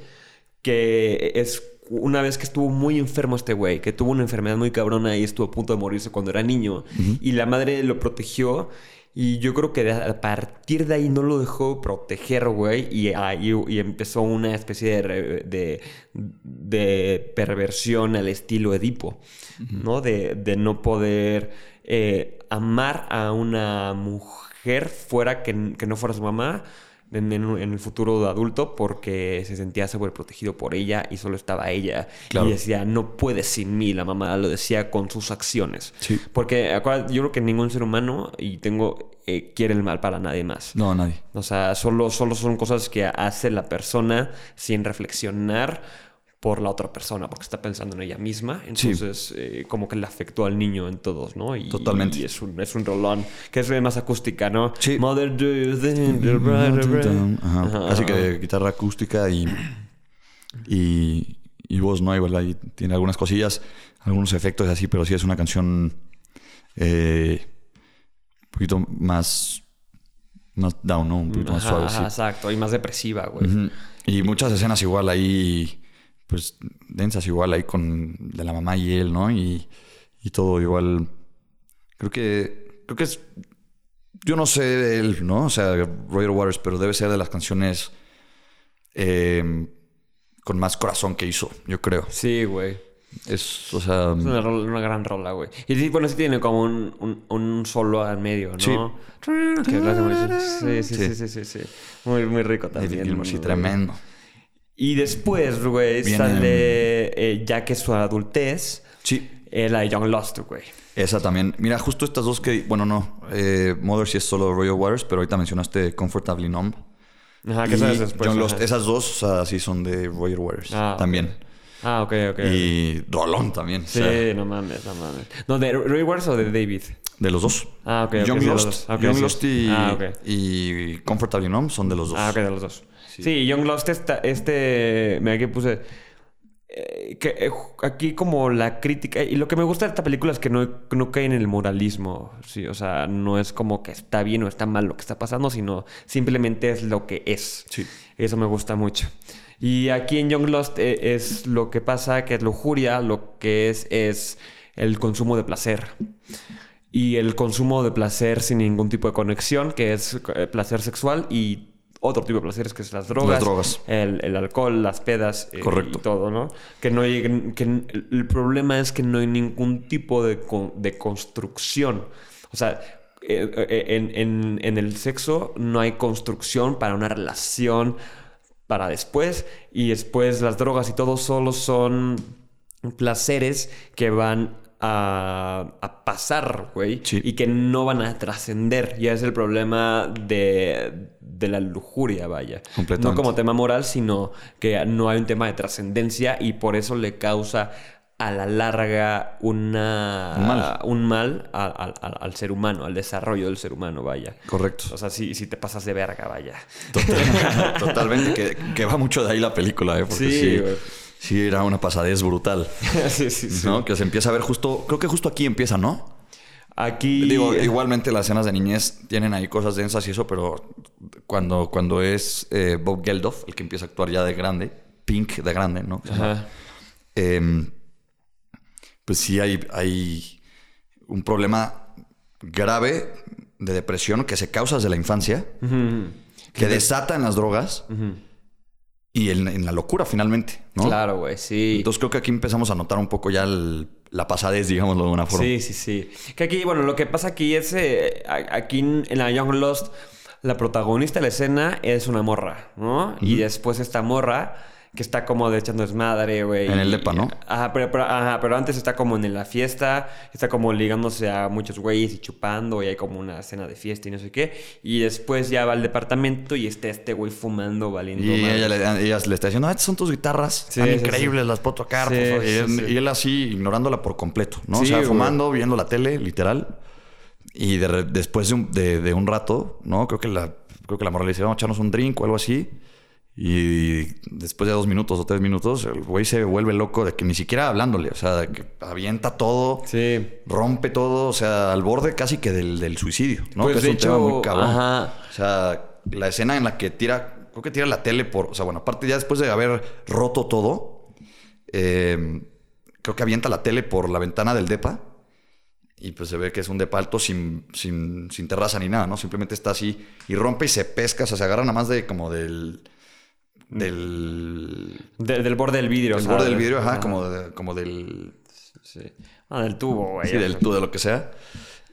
Que es una vez que estuvo muy enfermo este güey, que tuvo una enfermedad muy cabrona y estuvo a punto de morirse cuando era niño. Y la madre lo protegió. Y yo creo que a partir de ahí no lo dejó proteger, güey. Y, ahí y empezó una especie de, de, de perversión al estilo Edipo, ¿no? De, de no poder eh, amar a una mujer fuera que, que no fuera su mamá en, el futuro de adulto porque se sentía sobreprotegido por ella y solo estaba ella. Claro. Y decía, no puedes sin mí. La mamá lo decía con sus acciones. Sí. Porque yo creo que ningún ser humano, y tengo, eh, quiere el mal para nadie más. No, nadie. O sea, solo, solo son cosas que hace la persona sin reflexionar por la otra persona, porque está pensando en ella misma. Entonces, eh, como que le afectó al niño en todos, ¿no? Y, Totalmente. Y es un, es un rolón, que es más acústica, ¿no? Sí. Mother, do you think? Ajá. Ajá, Así que guitarra acústica y, y, y voz, ¿no? Igual ahí tiene algunas cosillas, algunos efectos así, pero sí es una canción eh, un poquito más, más down, ¿no? Un poquito más suave, sí. exacto, y más depresiva, güey. Y muchas escenas igual ahí, pues densas igual ahí con de la mamá y él, ¿no? Y, y todo igual. Creo que, creo que es, yo no sé de él, ¿no? O sea, Roger Waters, pero debe ser de las canciones eh, con más corazón que hizo, yo creo. Sí, güey. Es, o sea, Es una, rola- una gran rola, güey. Y bueno, sí tiene como un, un, un solo al medio, ¿no? Sí. Que sí, sí, sí, Sí. sí, sí. Muy, muy rico también. Gilmour, sí, güey. tremendo. Y después, güey, sale, eh, ya que su adultez, Sí, eh, la de Young Lost, güey. Esa también. Mira, justo estas dos que... Bueno, no. Eh, Mother sí es solo Roger Waters, pero ahorita mencionaste Comfortably Numb. Ajá, que sabes después. Lost. Esas dos, o sea, sí son de Roger Waters. Ah, también. Ah, ok, ok. Y Rolón también. o Sí, sea, no mames, no mames. No, ¿de Roy Waters o de David? de los dos. Ah, ok. Young sí, los Lost, dos. Ok, Young sí. Lost y, Ah, ok. y Comfortably Numb son de los dos. Ah, ok, de los dos. Sí, Young Lost está, este, mira aquí puse, eh, que eh, aquí como la crítica, y lo que me gusta de esta película es que no, no cae en el moralismo, sí, o sea, no es como que está bien o está mal lo que está pasando, sino simplemente es lo que es. Sí. Eso me gusta mucho. Y aquí en Young Lost eh, es lo que pasa, que es lujuria, lo que es es el consumo de placer. Y el consumo de placer sin ningún tipo de conexión, que es eh, placer sexual y otro tipo de placeres, que es las drogas. Las drogas. El, el alcohol, las pedas eh, Correcto. y todo, ¿no? Que no hay, que el problema es que no hay ningún tipo de, con- de construcción. O sea, en, en- en el sexo no hay construcción para una relación para después y después las drogas y todo solo son placeres que van a, a pasar, güey, Sí. y que no van a trascender. Y es el problema de, de la lujuria, vaya. No como tema moral, sino que no hay un tema de trascendencia y por eso le causa a la larga una, mal. un mal a- a- a- al ser humano, al desarrollo del ser humano, vaya. Correcto. O sea, si, si te pasas de verga, vaya. Total- totalmente. Que, que va mucho de ahí la película, ¿eh? Porque Sí, sí, güey. sí, era una pasadez brutal. sí, sí, sí. ¿No? Que se empieza a ver justo... Creo que justo aquí empieza, ¿no? Aquí. Digo, igualmente las escenas de niñez tienen ahí cosas densas y eso, pero cuando, cuando es eh, Bob Geldof, el que empieza a actuar ya de grande, Pink de grande, ¿no? Ajá. Em, pues sí hay, hay un problema grave de depresión que se causa desde la infancia, que desata en las drogas y en, en la locura finalmente, ¿no? Claro, güey, sí. Entonces creo que aquí empezamos a notar un poco ya el- la pasadez, digámoslo de una forma. Sí, sí, sí. Que aquí, bueno, lo que pasa aquí es, eh, aquí en en la Young Lost, la protagonista de la escena es una morra, ¿no? Y después esta morra que está como de echando desmadre, güey. En el depa, ¿no? Ajá pero, pero- ajá, pero antes está como en la fiesta, está como ligándose a muchos güeyes y chupando y hay como una cena de fiesta y no sé qué. Y después ya va al departamento y está este güey fumando, valiendo Y ella le, ella le está diciendo, ah, estas son tus guitarras, Sí, están sí, increíbles, las puedo tocar. Sí, por favor". y, él, sí. y él así ignorándola por completo, ¿no? O sea, güey. fumando, viendo la tele, literal. Y de después de un, de- de un rato, ¿no? Creo que la, creo que la morra le dice, vamos a echarnos un drink o algo así. Y después de dos minutos o tres minutos, el güey se vuelve loco de que ni siquiera hablándole, o sea, de que avienta todo, Sí. rompe todo, o sea, al borde casi que del, del suicidio, ¿no? Pues, que es un tema hecho, muy cabrón. ajá. O sea, la escena en la que tira, creo que tira la tele por, o sea, bueno, aparte ya después de haber roto todo, eh, creo que avienta la tele por la ventana del depa y pues se ve que es un depa alto sin, sin, sin terraza ni nada, ¿no? Simplemente está así y rompe y se pesca, o sea, se agarra nada más de como del... Del... De- del borde del vidrio. del borde del vidrio, ajá, como, de- como del... Sí. Ah, del tubo, güey. Sí, del tubo, de lo que sea.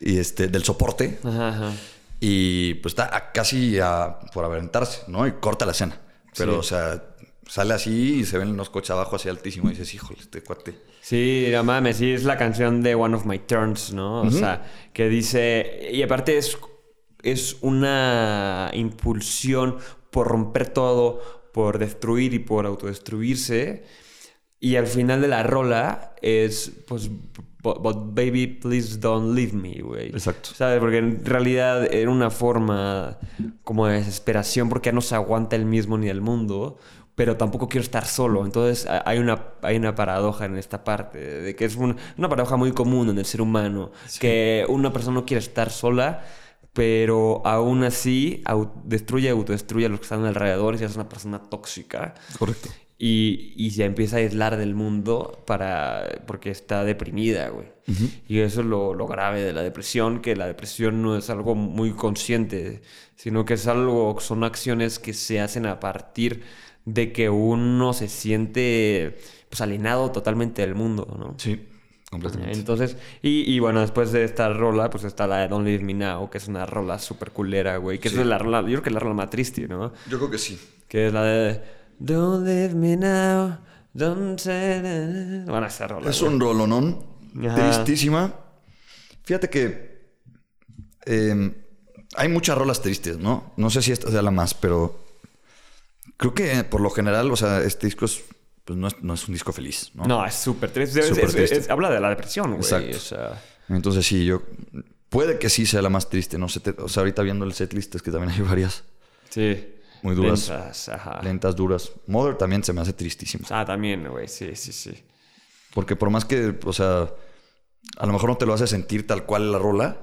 Y este, del soporte. Ajá, ajá. Y pues está a- casi a- por aventarse, ¿no? Y corta la escena. Pero, Sí. o sea, sale así y se ven los coches abajo así altísimo. Y dices, híjole, este cuate. Sí, no mames, sí, es la canción de One of My Turns, ¿no? O sea, que dice. Y aparte es, es una impulsión por romper todo, por destruir y por autodestruirse. Y al final de la rola es, pues, but, but baby, please don't leave me, güey. Exacto. ¿Sabes? Porque en realidad era una forma como de desesperación porque ya no se aguanta el mismo ni el mundo, pero tampoco quiero estar solo. Entonces hay una, hay una paradoja en esta parte, de que es un- una paradoja muy común en el ser humano, que una persona no quiere estar sola, pero aún así au- destruye autodestruye a los que están alrededor y se hace una persona tóxica. Correcto. Y, y se empieza a aislar del mundo para, porque está deprimida, güey. Y eso es lo, lo grave de la depresión, que la depresión no es algo muy consciente, sino que es algo, son acciones que se hacen a partir de que uno se siente pues alienado totalmente del mundo, ¿no? Sí, completamente. Entonces, y, y bueno, después de esta rola, pues está la de Don't Leave Me Now, que es una rola súper culera, güey. Que es la rola, yo creo que es la rola más triste, ¿no? Yo creo que sí. Que es la de Don't leave me now, don't say that. Bueno, esa rola. Es güey. un rolonón. Ajá. Tristísima. Fíjate que eh, hay muchas rolas tristes, ¿no? No sé si esta sea la más, pero creo que por lo general, o sea, este disco es, pues no es, no es un disco feliz, ¿no? No, es súper triste. Es- Súper es- triste. es- habla de la depresión, güey. Exacto. O sea, Entonces sí, yo... Puede que sí sea la más triste, no sé. o sea, ahorita viendo el setlist es que también hay varias sí. muy duras. Lentas, ajá. Lentas, duras. Mother también se me hace tristísimo. Ah, también, güey. Sí, sí, sí. Porque por más que, o sea, a lo mejor no te lo hace sentir tal cual la rola,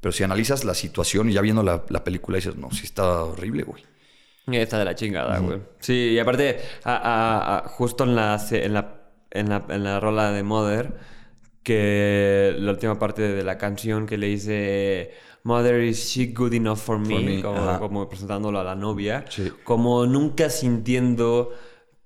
pero si analizas la situación y ya viendo la, la película dices, no, sí está horrible, güey. Está de la chingada, güey. Sí, y aparte, a- a- a- justo en la, en, la, en, la, en la rola de Mother, que la última parte de la canción que le dice Mother, is she good enough for me? me, como, presentándolo a la novia. Sí. Como nunca sintiendo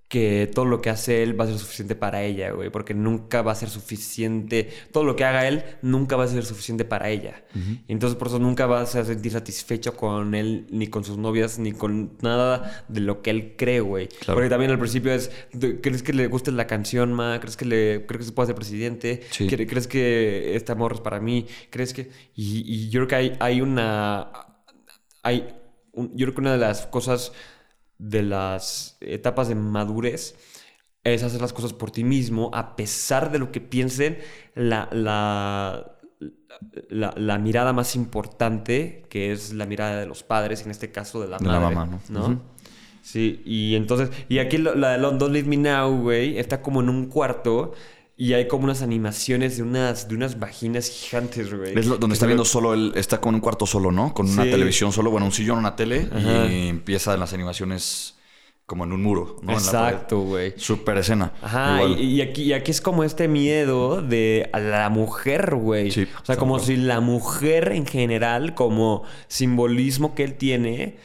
que todo lo que hace él va a ser suficiente para ella, güey. Porque nunca va a ser suficiente. Todo lo que haga él nunca va a ser suficiente para ella. Entonces por eso nunca vas a sentir satisfecho con él, ni con sus novias, ni con nada de lo que él cree, güey. Claro. Porque también al principio es, ¿tú- ¿crees que le guste la canción, ma? ¿Crees que le, crees que se puede ser presidente? Sí. ¿Cre- ¿Crees que este amor es para mí? ¿Crees que...? Y, y yo creo que hay, hay una... Hay un- yo creo que una de las cosas de las etapas de madurez es hacer las cosas por ti mismo, a pesar de lo que piensen la, la, la, la mirada más importante, que es la mirada de los padres, en este caso de la madre. mamá, ¿no? Sí, y entonces, y aquí la de Don't Leave Me Now, güey, está como en un cuarto y hay como unas animaciones de unas, de unas vaginas gigantes, güey. Es lo- donde está viendo solo él, está con un cuarto solo, ¿no? Con una Sí. televisión solo, bueno, un sillón, una tele, Ajá. y empieza las animaciones como en un muro, ¿no? Exacto, güey. Super escena. Ajá, y, y aquí, y aquí es como este miedo de a la mujer, güey. Sí, o sea, como si la mujer en general, como simbolismo que él tiene,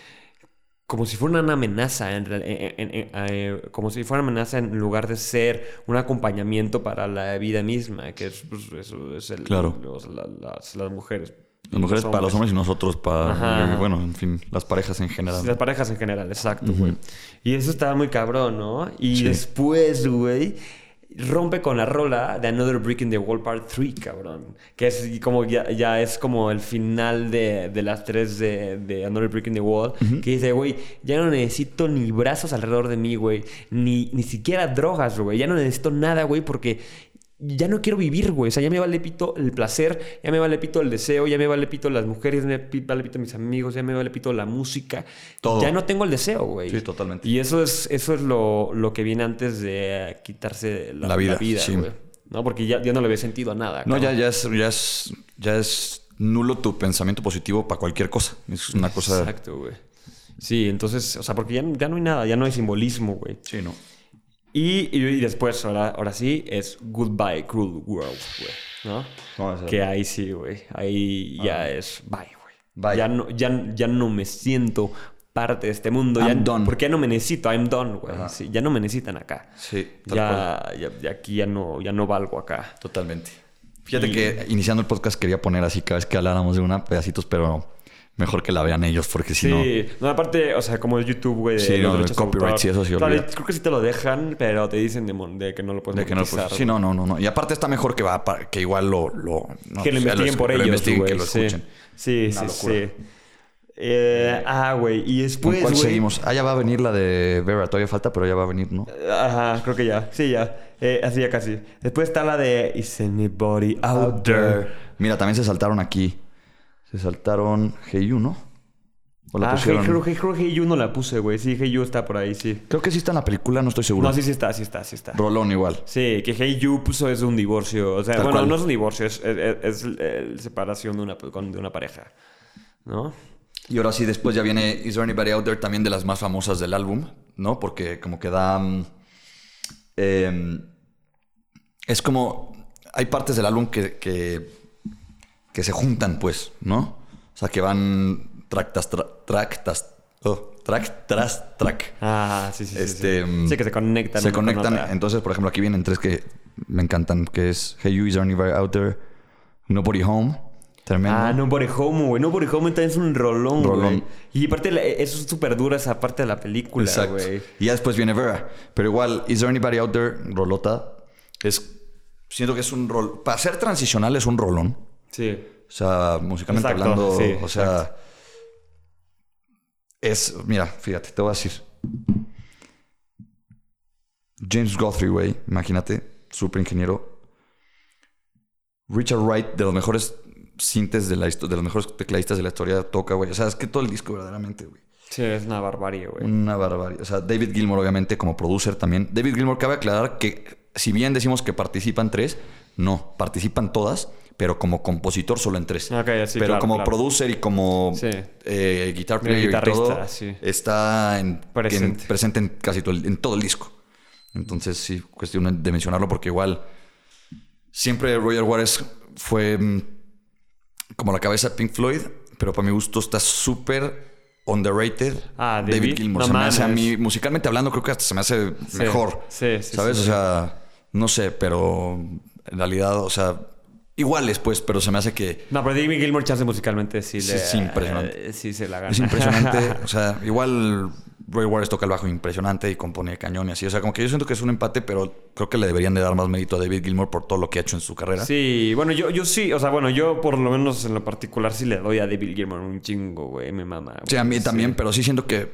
como si fuera una amenaza, en en- en- en- eh, como si fuera una amenaza en lugar de ser un acompañamiento para la vida misma, que es, pues, eso es el, Claro. los- la- las, las mujeres. Las mujeres para los hombres y nosotros para, Ajá. bueno, en fin, las parejas en general. Las parejas en general, exacto, güey. Y eso estaba muy cabrón, ¿no? Y Sí. después, güey, rompe con la rola de Another Brick in the Wall Part 3, cabrón. Que es como ya, ya es como el final de, de las tres de, de Another Brick in the Wall. Que dice, güey, ya no necesito ni brazos alrededor de mí, güey. Ni, ni siquiera drogas, güey. Ya no necesito nada, güey, porque ya no quiero vivir, güey. O sea, ya me vale pito el placer, ya me vale pito el deseo, ya me vale pito las mujeres, ya me vale pito mis amigos, ya me vale pito la música. Todo. Ya no tengo el deseo, güey. Sí, totalmente. Y eso es, eso es lo, lo que viene antes de quitarse la, La vida, la sí. güey. ¿No? Porque ya, ya no le ve sentido a nada. No, ya, ya es, ya es, ya es nulo tu pensamiento positivo para cualquier cosa. Es una cosa. Exacto, güey. Sí, entonces, o sea, porque ya, ya no hay nada, ya no hay simbolismo, güey. Sí, no. Y, y, después, ahora, ahora sí, es Goodbye Cruel World, güey. ¿No? No, que ahí sí, güey. Ahí ya es bye, güey. Bye. Ya no, ya, ya no me siento parte de este mundo. ya, I'm done. Porque ya no me necesito, I'm done, güey. Sí, ya no me necesitan acá. Sí. Ya, ya, ya aquí ya no, ya no valgo acá. Totalmente. Fíjate Y- que iniciando el podcast quería poner así cada vez que habláramos de una pedacitos, pero mejor que la vean ellos, porque si Sí, no. no, aparte, o sea, como el YouTube, güey, Sí, no, de copyright, sí, eso sí, Claro, creo que sí te lo dejan, pero te dicen de, que no lo puedes De que no, sí, no, no, no, no. Y aparte está mejor que va, pa- que igual lo, lo no, que lo investiguen es- por que lo ellos, investiguen, güey. que lo sí. escuchen. Sí, Una sí, sí. Eh, ah, güey. Y ¿Con después, cuál seguimos? Ah, ya va a venir la de Vera. Todavía falta, pero ya va a venir, ¿no? Ajá, creo que ya. Sí, ya. Eh, así ya casi. Después está la de Is anybody out there? Mira, también se saltaron aquí. Se saltaron Heyu, ¿no? ¿O la Ah, hey, creo, que- creo que Hey You no la puse, güey. Sí, Hey You está por ahí, sí. Creo que sí está en la película, no estoy seguro. No, sí, sí está, sí está, sí está. Rolón igual. Sí, que Hey You puso es un divorcio. O sea, Tal bueno, cual. no es un divorcio, es, es, es, separación de una, con- de una pareja. ¿No? Y ahora sí, después ya viene Is There Anybody Out There, también de las más famosas del álbum, ¿no? Porque como que da... mm, em, es como... Hay partes del álbum que, que, que se juntan, pues, ¿no? O sea, que van track tras tra- track, tras- oh, track tras track. Ah, sí, sí, sí, Este, sí. mm, Sí, que se conectan. Se con conectan. Entonces, por ejemplo, aquí vienen tres que me encantan, que es Hey You, Is There Anybody Out There, Nobody Home, tremendo. Ah, Nobody Home, güey. Nobody Home también es un rolón, Rolón. güey. Y aparte, la- eso es súper dura esa parte de la película, Exacto. güey. Y ya después viene Vera. Pero igual, Is There Anybody Out There, Rolota, es... Siento que es un rol... Para ser transicional es un rolón. Sí. O sea, musicalmente Exacto, hablando, sí, o sea... Es... Mira, fíjate, te voy a decir. James Guthrie, güey, imagínate, súper ingeniero. Richard Wright, de los mejores sintes de la historia, de los mejores tecladistas de la historia, toca, güey. O sea, es que todo el disco verdaderamente, güey. Sí, es una barbarie, güey. Una barbaridad. O sea, David Gilmour, obviamente, como producer también. David Gilmour, cabe aclarar que, si bien decimos que participan tres, no, participan todas, pero como compositor solo en tres. Ok, sí, pero claro, como claro. producer y como Sí. eh, guitar player y todo, sí. está en, Presente. en- presente en casi todo el, en todo el disco. Entonces, sí, cuestión de mencionarlo porque igual siempre Roger Waters fue mm, como la cabeza de Pink Floyd, pero para mi gusto está súper underrated. Ah, David, David. Gilmour. No se me hace a mí, musicalmente hablando, creo que hasta se me hace mejor. Sí, sí, ¿Sabes? sí, o sea, no sé, pero en realidad, o sea, iguales, pues, pero se me hace que No, pero David Gilmour chance musicalmente sí, Sí, le... es impresionante. eh, sí se la gana. es impresionante. o sea, igual Roy Waters toca el bajo impresionante y compone cañón y así. O sea, como que yo siento que es un empate, pero creo que le deberían de dar más mérito a David Gilmour por todo lo que ha hecho en su carrera. Sí, bueno, yo, yo sí, o sea, bueno, yo por lo menos en lo particular sí le doy a David Gilmour un chingo, güey, me mama. Sí, a mí también, pero sí siento que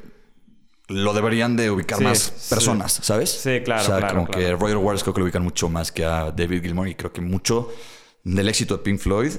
lo deberían de ubicar Sí, más sí. personas, ¿sabes? Sí, claro, O sea, claro, como que. Roger Waters creo que lo ubican mucho más que a David Gilmour y creo que mucho del éxito de Pink Floyd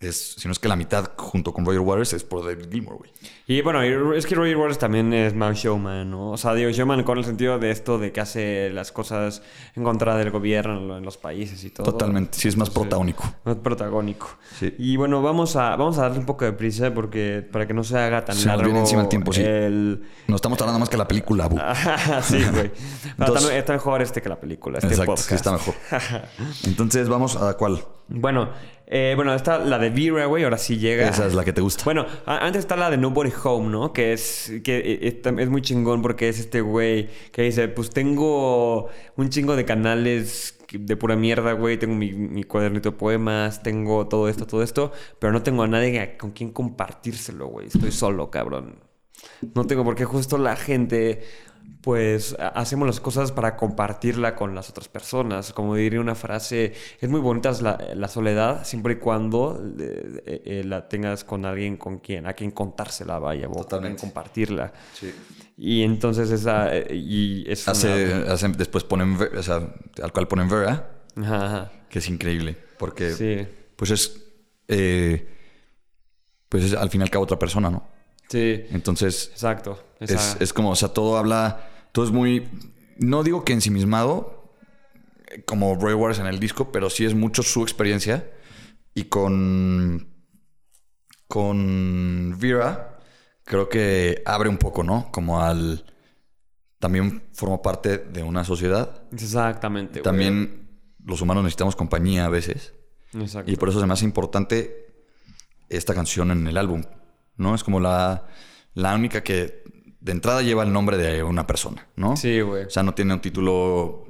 es, si no es que la mitad junto con Roger Waters es por David Gilmour, güey. Y bueno, es que Roger Waters también es más showman, ¿no? O sea, digo, showman con el sentido de esto de que hace las cosas en contra del gobierno en los países y todo. Totalmente, sí es más protagónico. Más protagónico. Sí. Y bueno, vamos a, vamos a darle un poco de prisa porque para que no se haga tan Se nos largo viene encima el tiempo, sí. el- Nos estamos tardando más que la película, bu. sí, güey. Dos. está, está mejor este que la película, este Exacto, podcast. sí está mejor. Entonces vamos a cuál. Bueno, eh, bueno, está la de Vera, güey, ahora sí llega. Esa es la que te gusta. Bueno, antes está la de Nobody Home, ¿no? Que es que eh, es, es muy chingón porque es este güey que dice, pues tengo un chingo de canales de pura mierda, güey, tengo mi, mi cuadernito de poemas, tengo todo esto, todo esto, pero no tengo a nadie con quien compartírselo, güey. Estoy solo, cabrón. No tengo porque justo la gente, pues ha- hacemos las cosas para compartirla con las otras personas. Como diría una frase, es muy bonita la, la soledad siempre y cuando eh, eh, eh, la tengas con alguien con quien, a quien contársela, vaya, o Totalmente. compartirla. Sí. Y entonces esa, eh, y es una- Hace, hace- después ponen, o sea, al cual ponen Vera, Ajá, ajá. que es increíble. Porque, Sí, pues es, pues es al fin y al cabo otra persona, ¿no? Sí, Entonces, exacto. es, es como, o sea, todo habla, todo es muy, no digo que ensimismado, eh, como Roy Waters en el disco, pero sí es mucho su experiencia. Y con, con Vera, creo que abre un poco, ¿no? Como al, también forma parte de una sociedad. Exactamente. güey. También los humanos necesitamos compañía a veces. Exacto. Y por eso me hace importante esta canción en el álbum, ¿no? Es como la, la única que de entrada lleva el nombre de una persona, ¿no? Sí, güey. O sea, no tiene un título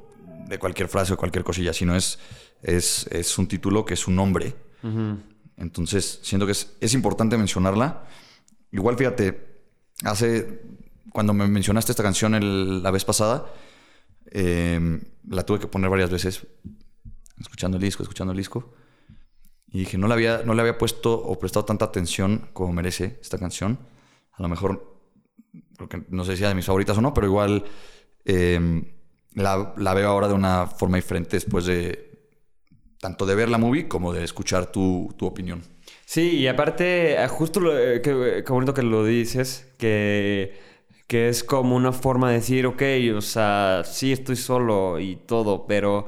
de cualquier frase o cualquier cosilla, sino es, es, es un título que es un nombre. Entonces, siento que es, es importante mencionarla. Igual, fíjate, hace. Cuando me mencionaste esta canción el- la vez pasada, eh, la tuve que poner varias veces, escuchando el disco, escuchando el disco. Y dije, no le había, no le había puesto o prestado tanta atención como merece esta canción. A lo mejor, porque no sé si es de mis favoritas o no, pero igual eh, la, la veo ahora de una forma diferente después de tanto de ver la movie como de escuchar tu, tu opinión. Sí, y aparte, eh, justo lo, eh, qué, qué bonito que lo dices, que, que es como una forma de decir, ok, o sea, sí estoy solo y todo, pero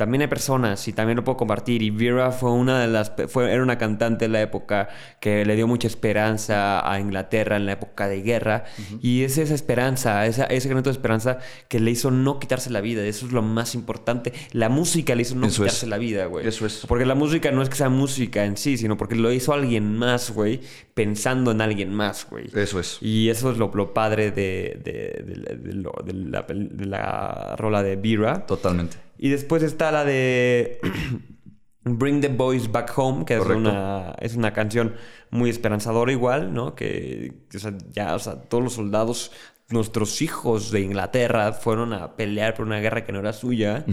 también hay personas y también lo puedo compartir. Y Vera fue una de las, fue, era una cantante en la época que le dio mucha esperanza a Inglaterra en la época de guerra. Y es esa esperanza, esa, ese granito de esperanza que le hizo no quitarse la vida. Eso es lo más importante. La música le hizo no Eso es. quitarse la vida, güey. Eso es. Porque la música no es que sea música en sí, sino porque lo hizo alguien más, güey, pensando en alguien más, güey. Eso es. Y eso es lo, lo padre de, de- de- de lo- de la, la rola de Vera. Totalmente. Y después está la de Bring the Boys Back Home, que es una, es una canción muy esperanzadora igual, ¿no? Que, o sea, ya, o sea, todos los soldados, nuestros hijos de Inglaterra fueron a pelear por una guerra que no era suya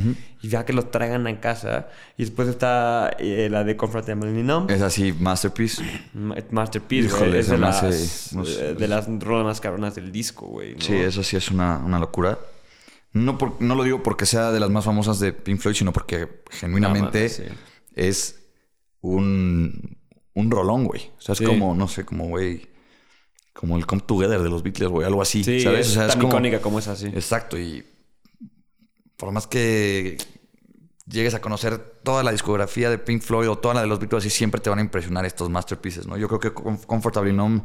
y ya que los traigan a casa. Y después está eh, la de Comfort Emily Numb. Es así, Masterpiece. Ma- Masterpiece, Híjole. Es de las, hace- eh, de las rolas más cabronas del disco, güey. ¿no? Sí, eso sí es una, una locura. No, por- no lo digo porque sea de las más famosas de Pink Floyd, sino porque genuinamente sí. es un, un rolón, güey. O sea, es Sí. como, no sé, como, güey, como el Come Together de los Beatles, güey, algo así. Sí, ¿sabes? es O sea, tan como- icónica como es así. Exacto, y por más que llegues a conocer toda la discografía de Pink Floyd o toda la de los Beatles, así siempre te van a impresionar estos masterpieces, ¿no? Yo creo que Com- Comfortably Numb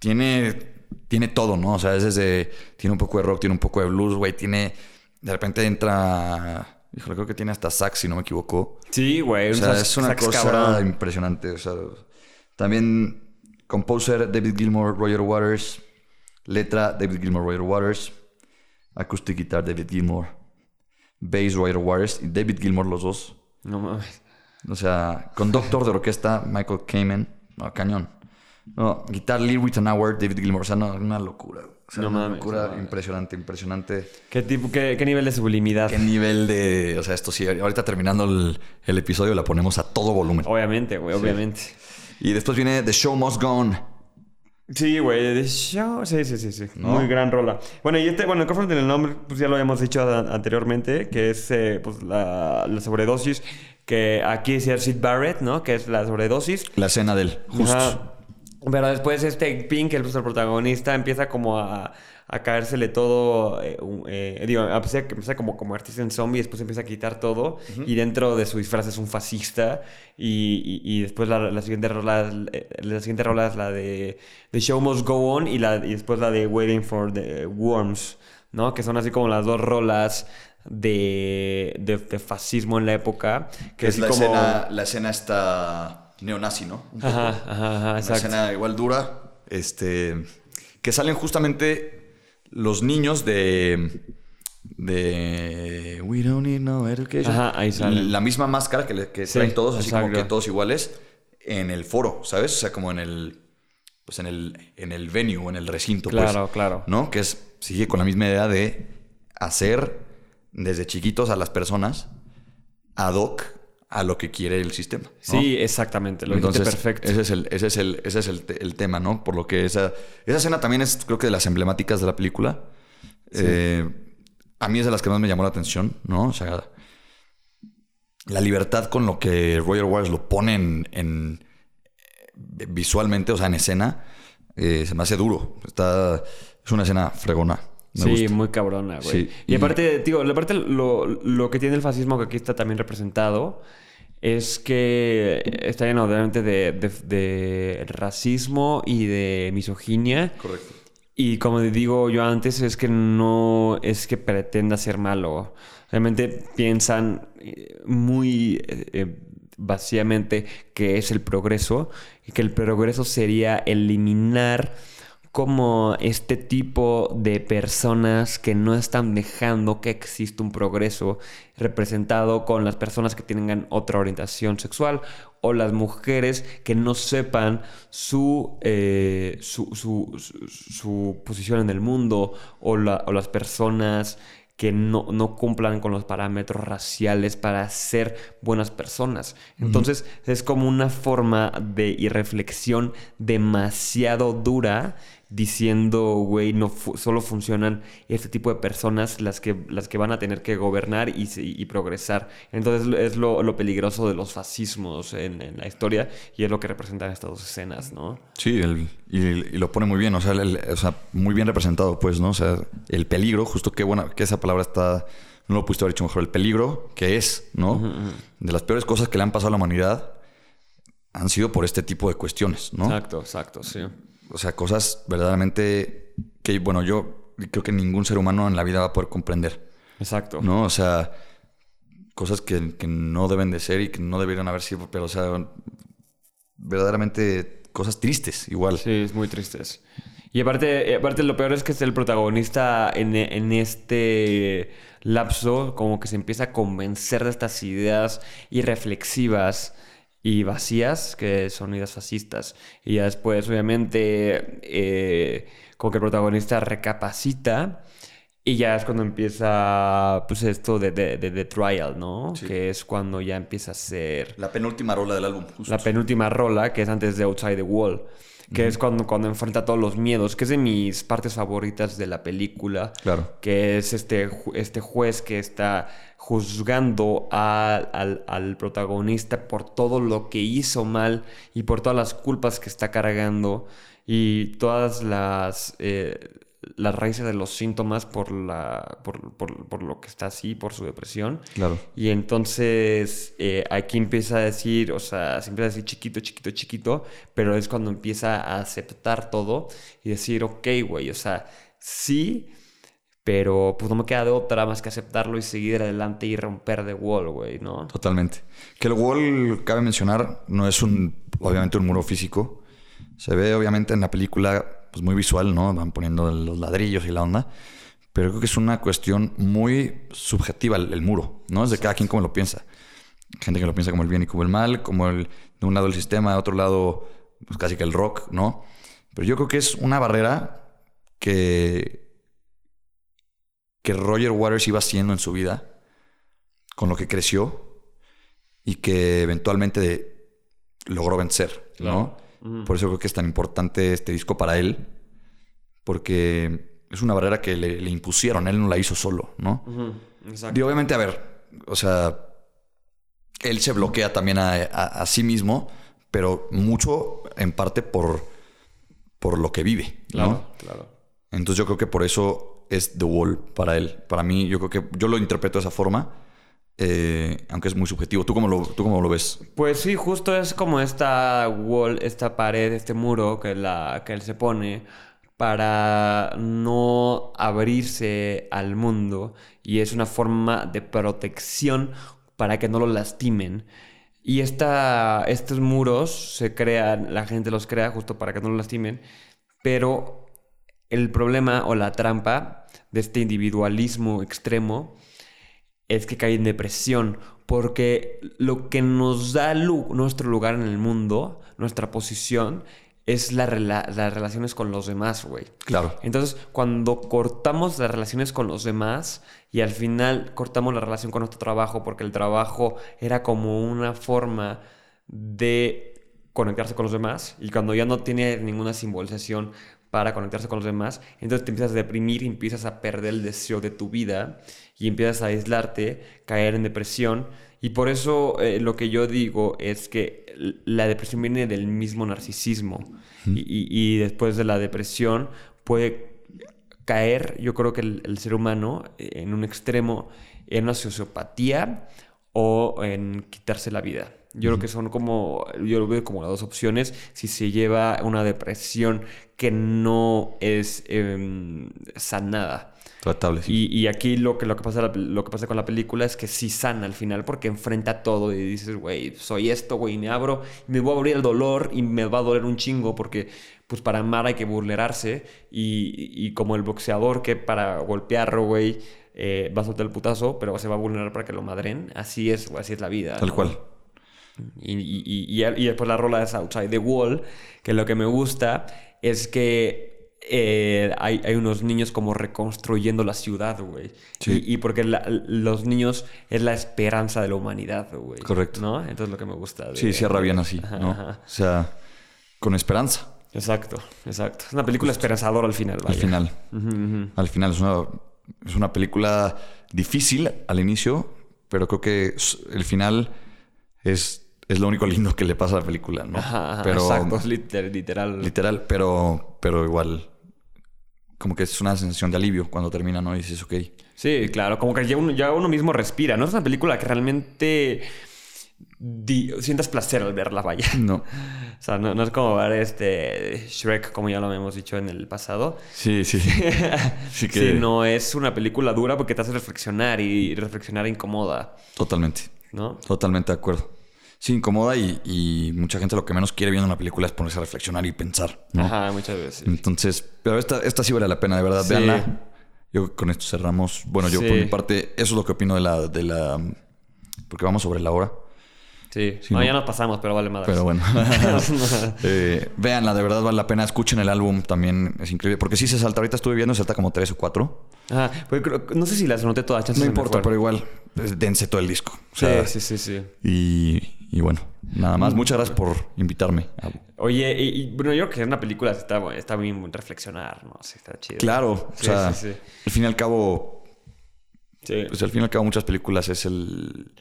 tiene, tiene todo, ¿no? O sea, es desde... Tiene un poco de rock, tiene un poco de blues, güey, tiene... De repente entra... Híjole, creo que tiene hasta sax, si no me equivoco. Sí, güey. O sea, sax- es una cosa cabrón. impresionante. O sea, también composer David Gilmour, Roger Waters. Letra David Gilmour, Roger Waters. Acoustic guitar David Gilmour. Bass Roger Waters y David Gilmour los dos. No mames. O sea, conductor de orquesta Michael Kamen. No, cañón. No, guitar lead with an hour David Gilmour. O sea, no, una locura. O sea, No una mames, locura no impresionante, impresionante. ¿Qué, tipo, qué, qué nivel de sublimidad? Qué nivel de... O sea, esto sí, ahorita terminando el, el episodio la ponemos a todo volumen. Obviamente, güey, obviamente. Y después viene The Show Must Go On. Sí, güey, The Show. Sí, sí, sí, sí. ¿No? Muy gran rola. Bueno, y este, bueno, el Comfort en el nombre, pues ya lo habíamos dicho anteriormente, que es eh, pues la, la sobredosis. Que aquí decía Sid Barrett, ¿no? Que es la sobredosis. La escena de él, justo. Ajá. Pero después este Pink, el, el protagonista, empieza como a, a caérsele todo. eh, eh, digo, empieza, empieza como, como artista en zombie, después empieza a quitar todo. Y dentro de su disfraz es un fascista. Y, y- y después la, la siguiente rola, eh, la siguiente rola es la de The Show Must Go On. Y, la, y después la de Waiting for the Worms, ¿no? Que son así como las dos rolas. De, de, de fascismo en la época. Que es la como- escena, la escena esta neonazi, ¿no? Un poco. Ajá, ajá, ajá, Una exacto. escena igual dura. Este. Que salen justamente los niños de. De. We don't need no education. Ajá, ahí salen. La misma máscara que, le- que Sí, traen todos, así como que todos iguales. En el foro, ¿sabes? O sea, como en el. Pues en el, en el venue, en el recinto. pues, Claro, claro. ¿No? Que es. Sigue con la misma idea de hacer desde chiquitos a las personas ad hoc a lo que quiere el sistema. ¿no? Sí, exactamente. Lo Entonces, perfecto. Ese es, el, ese es, el, ese es el, el tema, ¿no? Por lo que esa, esa escena también es, creo que de las emblemáticas de la película. Eh, a mí es de las que más me llamó la atención, ¿no? O sea, la libertad con lo que Roger Waters lo pone en, en- eh, visualmente, o sea, en escena, eh, se me hace duro. Está, es una escena fregona. Me Sí, gusta. muy cabrona, güey. Sí, y, y- aparte, digo, aparte lo, lo que tiene el fascismo que aquí está también representado es que está lleno obviamente de, de- de racismo y de misoginia. Correcto. Y como digo yo antes, es que no es que pretenda ser malo. Realmente piensan eh, muy eh, eh, vacíamente que es el progreso y que el progreso sería eliminar como este tipo de personas que no están dejando que exista un progreso representado con las personas que tengan otra orientación sexual o las mujeres que no sepan su, eh, su, su- su- su posición en el mundo o, la- o las personas que no, no cumplan con los parámetros raciales para ser buenas personas. Entonces es como una forma de irreflexión demasiado dura diciendo, güey, no fu- solo funcionan este tipo de personas las que, las que van a tener que gobernar y, progresar. Entonces es lo, lo peligroso de los fascismos en, en la historia y es lo que representan estas dos escenas, ¿no? Sí, el- y, y lo pone muy bien, o sea, el- o sea, muy bien representado, pues, ¿no? O sea, el peligro, justo qué buena, que esa palabra está, no lo pudiste haber dicho mejor, el peligro que es, ¿no? De las peores cosas que le han pasado a la humanidad han sido por este tipo de cuestiones, ¿no? Exacto, exacto, sí. O sea, cosas verdaderamente que, bueno, yo creo que ningún ser humano en la vida va a poder comprender, Exacto. ¿no? O sea, cosas que, que no deben de ser y que no deberían haber sido, pero, o sea, verdaderamente cosas tristes, igual. Sí, es muy triste. Y aparte, eh, aparte lo peor es que es el protagonista en, en este lapso como que se empieza a convencer de estas ideas irreflexivas y vacías que son ideas fascistas. Y ya después, obviamente, eh, como que el protagonista recapacita y ya es cuando empieza pues esto de, de, de- de trial, ¿no? Sí. Que es cuando ya empieza a ser La penúltima rola del álbum, justo. la penúltima rola, que es antes de Outside the Wall, que es cuando, cuando enfrenta todos los miedos, que es de mis partes favoritas de la película, Claro. que es este, este juez que está juzgando a- al, al protagonista por todo lo que hizo mal y por todas las culpas que está cargando y todas las... eh, las raíces de los síntomas por, la, por, por- por lo que está así, por su depresión. Claro. Y entonces eh, aquí empieza a decir, o sea, se empieza a decir chiquito, chiquito, chiquito, pero es cuando empieza a aceptar todo y decir, ok, güey, o sea, sí, pero pues no me queda de otra más que aceptarlo y seguir adelante y romper the wall, güey, ¿no? Totalmente. Que el wall, cabe mencionar, no es un, obviamente, un muro físico. Se ve, obviamente, en la película, pues muy visual, ¿no? Van poniendo los ladrillos y la onda. Pero creo que es una cuestión muy subjetiva el, muro, ¿no? Es de cada quien como lo piensa. Gente que lo piensa como el bien y como el mal, como el, de un lado el sistema, de otro lado, pues casi que el rock, ¿no? Pero yo creo que es una barrera que, que Roger Waters iba haciendo en su vida, con lo que creció y que eventualmente logró vencer, ¿no? Por eso creo que es tan importante este disco para él, porque es una barrera que le, le impusieron, él no la hizo solo, ¿no? Exacto. Y obviamente, a ver, o sea, él se bloquea también a, a- a sí mismo, pero mucho en parte por, por lo que vive. ¿no? claro. Entonces yo creo que por eso es The Wall para él. Para mí, yo creo que yo lo interpreto de esa forma, eh, aunque es muy subjetivo. ¿Tú cómo, lo, ¿Tú cómo lo ves? Pues sí, justo es como esta wall, esta pared, este muro que, la, que él se pone para no abrirse al mundo y es una forma de protección para que no lo lastimen. Y esta, estos muros se crean, la gente los crea justo para que no lo lastimen, pero el problema o la trampa de este individualismo extremo es que cae en depresión, porque lo que nos da nuestro lugar en el mundo, nuestra posición, es la rela- las relaciones con los demás, güey. Claro. Entonces, cuando cortamos las relaciones con los demás y al final cortamos la relación con nuestro trabajo, porque el trabajo era como una forma de conectarse con los demás, y cuando ya no tiene ninguna simbolización para conectarse con los demás, entonces te empiezas a deprimir y empiezas a perder el deseo de tu vida y empiezas a aislarte, caer en depresión. Y por eso eh, lo que yo digo es que la depresión viene del mismo narcisismo. y, y- y después de la depresión puede caer, yo creo que el, el ser humano, eh, en un extremo, en una sociopatía o en quitarse la vida. Yo creo que son como, yo lo veo como las dos opciones, si se lleva una depresión que no es em, sanada. Y, y aquí lo que, lo, que pasa, lo que pasa con la película es que sí sana al final porque enfrenta todo y dices, güey, soy esto, güey, y me abro, me voy a abrir el dolor y me va a doler un chingo porque pues para amar hay que vulnerarse y, y como el boxeador que para golpearlo, güey, eh, va a soltar el putazo, pero se va a vulnerar para que lo madren. Así es, así es la vida. Tal ¿no? cual. Y, y- y- y- y después la rola es Outside the Wall, que lo que me gusta es que eh, hay, hay unos niños como reconstruyendo la ciudad, güey. Sí. Y, y porque la- los niños es la esperanza de la humanidad, güey. Correcto. ¿No? Entonces lo que me gusta. de- Sí, cierra bien así, Ajá, ¿no? ajá. O sea, con esperanza Exacto, exacto. Es una película esperanzadora al final, al vaya. final. Ujú, ujú. Al final es una, es una película difícil al inicio, pero creo que el final es, es lo único lindo que le pasa a la película, ¿no? Ajá, ajá, pero, exacto, literal. Literal, pero, pero igual como que es una sensación de alivio cuando termina, ¿no? Y dices, ok. Sí, claro, como que ya uno, ya uno mismo respira, ¿no? Es una película que realmente di- sientas placer al verla, vaya. No. O sea, no, no es como ver este Shrek, como ya lo hemos dicho en el pasado. Sí, sí. Sí que- Sí, no es una película dura porque te hace reflexionar y reflexionar incomoda, Totalmente. ¿no? Totalmente de acuerdo. Sí, incomoda y, y mucha gente lo que menos quiere viendo una película es ponerse a reflexionar y pensar, ¿no? Ajá, muchas veces. Entonces, pero esta, esta sí vale la pena, de verdad. Sí. Véanla. Yo con esto cerramos. Bueno, yo Sí. por mi parte, eso es lo que opino de la, de la. Porque vamos sobre la hora. Sí, Sí, no, no. ya nos pasamos, pero vale madre. Pero bueno. eh, véanla, de verdad vale la pena. Escuchen el álbum también. Es increíble. Porque sí se salta. Ahorita estuve viendo, se salta como tres o cuatro. Ajá, pues creo- no sé si las anoté todas. No importa, pero igual, es dense todo el disco. O Sí, sí, sí, sí. Y, y bueno, nada más. Muchas gracias por invitarme. a- Oye, y, y, bueno, yo creo que es una película está, está bien reflexionar, ¿no? Sí, está chido. Claro, o Sí, sea, sí, sí. al fin y al cabo, Sí, pues al fin y al cabo muchas películas es el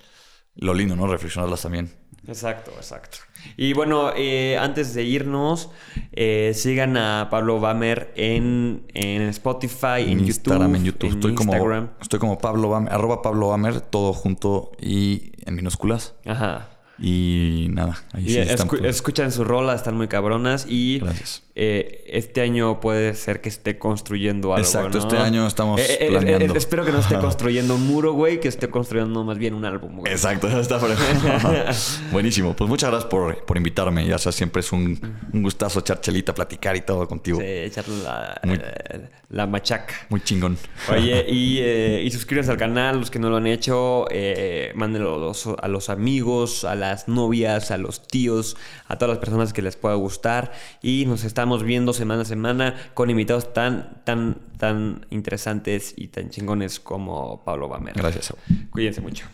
lo lindo, ¿no? Reflexionarlas también. exacto, exacto. Y bueno, eh, antes de irnos, eh, sigan a Pablo Bamer en, en Spotify, en, Instagram, YouTube, en YouTube. en estoy Instagram. como estoy como Pablo Bamer, arroba Pablo Bamer, todo junto y en minúsculas. Ajá. Y nada, ahí Y sí están. escu- escuchan su rola, están muy cabronas. Y Gracias. Eh, este año puede ser que esté construyendo algo. Exacto, ¿no? este año estamos Eh, eh, eh, planeando. eh, espero que no esté construyendo un muro, güey, que esté construyendo más bien un álbum, güey. Exacto, está Buenísimo. Pues muchas gracias por, por invitarme. Ya sabes, siempre es un, un gustazo echar chelita, platicar y todo contigo. Sí, echarle la, Muy- la machaca. Muy chingón. Oye, y, y suscríbanse al canal, los que no lo han hecho, mándenlo a los, a los amigos, a las novias, a los tíos, a todas las personas que les pueda gustar. Y nos estamos viendo semana a semana con invitados tan, tan, tan interesantes y tan chingones como Pablo Bamer. Gracias. Cuídense mucho.